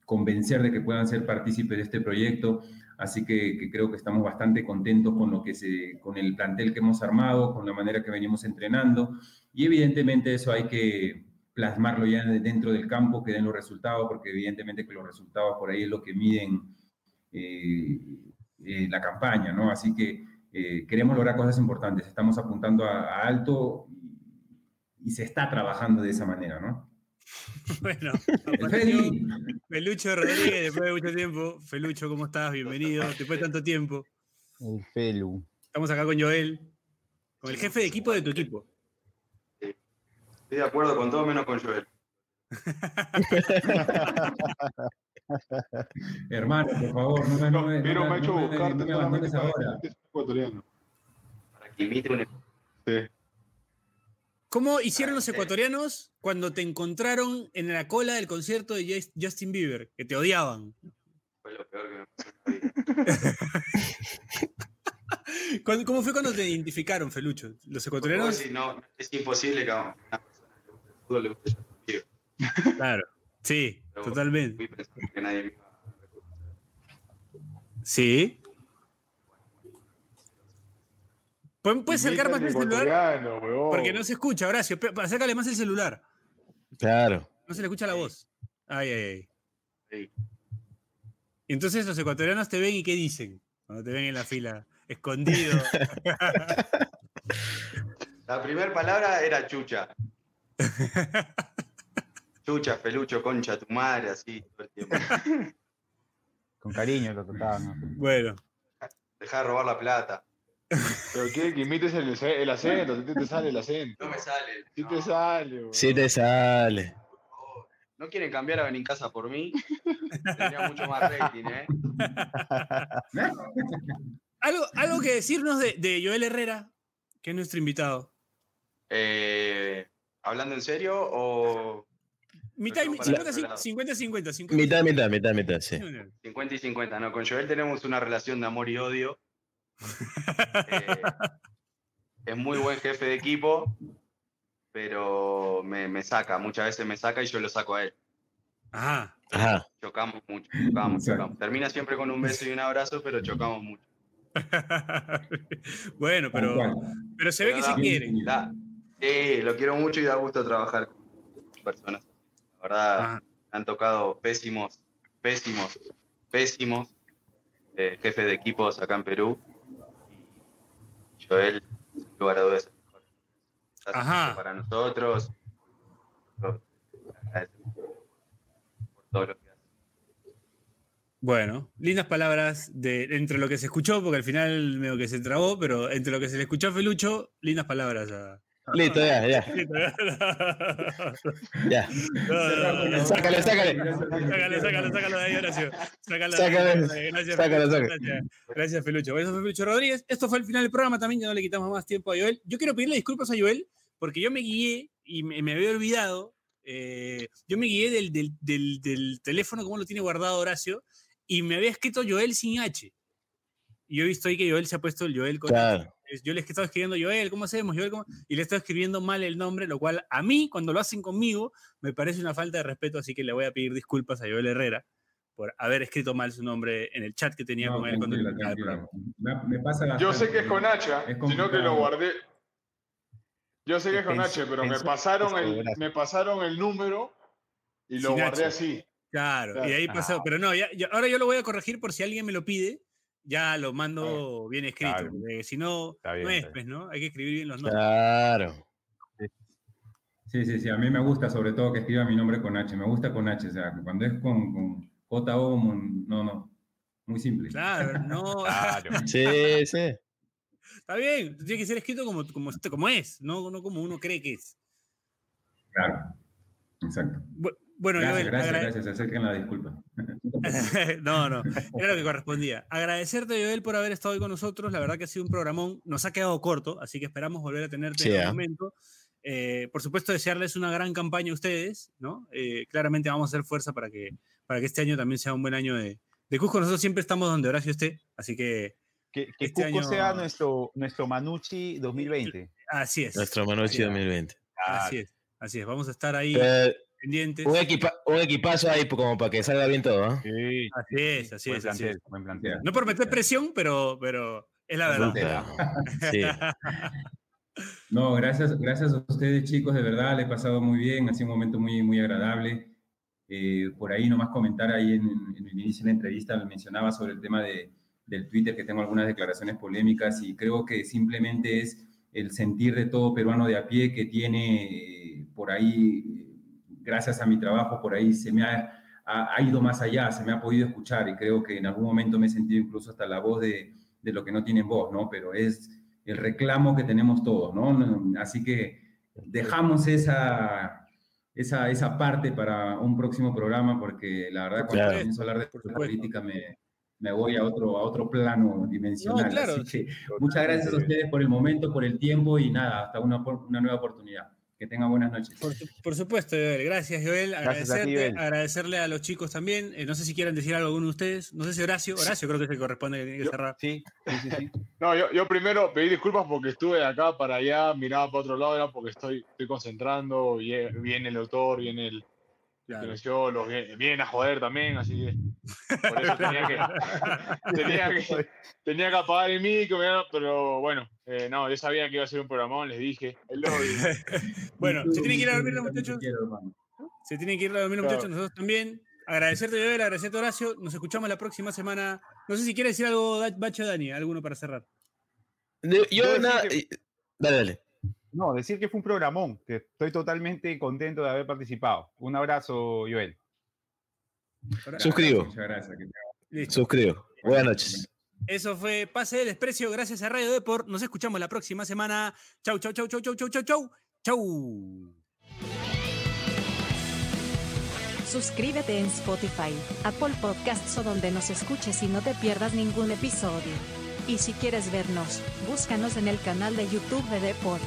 convencer de que puedan ser partícipes de este proyecto. Así que, creo que estamos bastante contentos con, lo que se, con el plantel que hemos armado, con la manera que venimos entrenando. Y evidentemente eso hay que plasmarlo ya dentro del campo, que den los resultados, porque evidentemente que los resultados por ahí es lo que miden eh, eh, la campaña, ¿no? Así que queremos lograr cosas importantes, estamos apuntando a, alto y se está trabajando de esa manera, ¿no? Bueno, apareció. Felucho Rodríguez, después de mucho tiempo. Felucho, ¿cómo estás? Bienvenido. Después de tanto tiempo. El Felu. Estamos acá con Joel, con el jefe de equipo de tu equipo. Estoy de acuerdo con todo menos con Joel. Hermano, por favor, no me, no me, Pero no me ha hecho no me- buscarte no me abandones para ahora. que es ecuatoriano. Para que imite un Sí. ¿Cómo hicieron los ecuatorianos cuando te encontraron en la cola del concierto de Jus- Justin Bieber? Que te odiaban. fue lo peor que me pasó en la vida. ¿Cuándo- ¿Cómo fue cuando te identificaron, Felucho? ¿Los ecuatorianos? decís, no, es imposible que a una persona que le guste el fútbol le guste Justin Bieber. Claro. Sí, Pero totalmente. Fui pensando que nadie me iba a reconocer. Sí. ¿Puedes acercar más el celular? Huevón. Porque no se escucha, Horacio. Acércale más el celular. Claro. No se le escucha la voz. Ay, ay, ay. Sí. Y entonces los ecuatorianos te ven y ¿qué dicen? Cuando te ven en la fila, escondido. La primera palabra era chucha. Chucha, pelucho, concha, tu madre, así todo el tiempo. Con cariño lo trataban. ¿no? bueno, Deja de robar la plata. Pero quiere que imites el, el acento, si te sale el acento. No me sale. Si no. te sale, huevón. Sí te sale. No quieren cambiar a Benincasa por mí. Tendría mucho más rating, ¿eh? algo, algo que decirnos de, de Joel Herrera, que es nuestro invitado. Eh, ¿Hablando en serio o Mitad y Pero mi- para el 50, otro lado. 50, 50, 50. Mitad, mitad, mitad, mitad, sí. 50 y 50? No, con Joel tenemos una relación de amor y odio. Eh, es muy buen jefe de equipo, pero me, me saca, muchas veces me saca y yo lo saco a él. Ajá. Ajá. Chocamos mucho, chocamos, chocamos. Termina siempre con un beso y un abrazo, pero chocamos mucho. bueno, pero, pero se ve que se. Da- sí, lo quiero mucho y da gusto trabajar con personas. La verdad, Ah, han tocado pésimos, pésimos, pésimos eh, jefes de equipos acá en Perú. Joel, sin lugar a dudas, es mejor. Ajá. Para nosotros, por todo lo que hace. Bueno, lindas palabras de, entre lo que se escuchó, porque al final medio que se trabó, pero entre lo que se le escuchó a Felucho, lindas palabras a. Listo, ya, ya. Ya. No, no, no. Sácale, sácale. Sácalo, sácalo, sácalo de ahí, Horacio. Sácalo de Sácalo, ahí, Gracias, sácalo, sácalo. gracias. Gracias, Felucho. Eso fue Felucho Rodríguez. Esto fue el final del programa también, ya no le quitamos más tiempo a Joel. Yo quiero pedirle disculpas a Joel, porque yo me guié y me, me había olvidado. eh, yo me guié del, del, del, del teléfono, como lo tiene guardado Horacio, y me había escrito Joel sin H. Y yo he visto ahí que Joel se ha puesto el Joel con Claro. Yo le he estado escribiendo Joel, ¿cómo hacemos? Joel, ¿cómo? Y le he estado escribiendo mal el nombre, lo cual a mí, cuando lo hacen conmigo, me parece una falta de respeto, así que le voy a pedir disculpas a Joel Herrera por haber escrito mal su nombre en el chat que tenía No, con él cuando el programa. Me, me pasa Yo sé que es con H. Es sino que lo guardé. Yo sé que es con H, pero me pasaron el, me pasaron el número y lo Sin guardé H. así. Claro, y ahí pasó, Ah. pero no, ya, ya- ahora yo lo voy a corregir por si alguien me lo pide, ya lo mando bien escrito, Claro. porque si no, bien, no es, pues, ¿no? Hay que escribir bien los nombres. Claro. Sí, sí, sí. A mí me gusta sobre todo que escriba mi nombre con H. Me gusta con H. O sea, cuando es con, con J-O, mon- no, no. Muy simple. Claro, no. Claro. Sí, sí. Está bien, tiene que ser escrito como, como, como es, no, no como uno cree que es. Claro. Exacto. Bu- Bueno, Gracias, Joel, gracias, gracias. Acerquen la disculpa. no, no, era lo que correspondía. Agradecerte, Joel, por haber estado hoy con nosotros. La verdad que ha sido un programón. Nos ha quedado corto, así que esperamos volver a tenerte Sí, en ¿ah? algún momento. Eh, por supuesto, desearles una gran campaña a ustedes, ¿no? Eh, claramente vamos a hacer fuerza para que, para que este año también sea un buen año de, de Cusco. Nosotros siempre estamos donde Horacio esté, así que Que, que Este Cusco año- sea nuestro, nuestro Manucci 2020. así es. Nuestro Manucci Así, 2020. así es, así es. Vamos a estar ahí Pero pendientes. un, equipa- un equipazo ahí como para que salga bien todo, ¿ah? Sí, Así es, así buen es, así es. buen plantel. No por meter presión, pero, pero es la verdad. Sí. No, gracias, gracias a ustedes, chicos, de verdad, le he pasado muy bien, ha sido un momento muy, muy agradable. Eh, por ahí nomás comentar ahí en, en el inicio de la entrevista, mencionaba sobre el tema de, del Twitter que tengo algunas declaraciones polémicas y creo que simplemente es el sentir de todo peruano de a pie que tiene eh, por ahí, gracias a mi trabajo, por ahí se me ha, ha, ido más allá, se me ha podido escuchar y creo que en algún momento me he sentido incluso hasta la voz de, de lo que no tienen voz, ¿no? Pero es el reclamo que tenemos todos, ¿no? Así que dejamos esa, esa, esa parte para un próximo programa porque la verdad cuando comienzo a hablar de política me, me voy a otro, a otro plano dimensional. claro. Así que muchas gracias a ustedes por el momento, por el tiempo y nada, hasta una, una nueva oportunidad. Que tengan buenas noches. Por, supuesto, Joel. Gracias, Joel. Agradecerte, agradecerle a los chicos también. Eh, no sé si quieren decir algo alguno de ustedes. No sé si Horacio. Horacio creo que es el que corresponde que tiene que cerrar. Sí, sí, sí. no, yo, yo, primero pedí disculpas porque estuve de acá para allá, miraba para otro lado, era porque estoy, estoy concentrando, viene el autor, viene el, Claro. Yo los vienen a joder también, así que por eso tenía que, tenía que, tenía que apagar el micro, pero bueno, eh, no, yo sabía que iba a ser un programón, les dije. bueno, se tienen que ir a dormir los muchachos. Se tienen que ir a dormir los muchachos, nosotros también. Agradecerte, Bebel, agradecerte, Horacio. Nos escuchamos la próxima semana. No sé si quieres decir algo, Bacho Dani, alguno para cerrar. Yo, nada. Dale, dale. No, decir que fue un programón, que estoy totalmente contento de haber participado. Un abrazo, Joel. Suscribo. Muchas gracias. Suscribo. Buenas noches. Eso fue Pase del Desprecio, gracias a Radio Deport. Nos escuchamos la próxima semana. Chau, chau, chau, chau, chau, chau, chau, chau. Chau. Suscríbete en Spotify, Apple Podcasts o donde nos escuches y no te pierdas ningún episodio. Y si quieres vernos, búscanos en el canal de YouTube de Deport.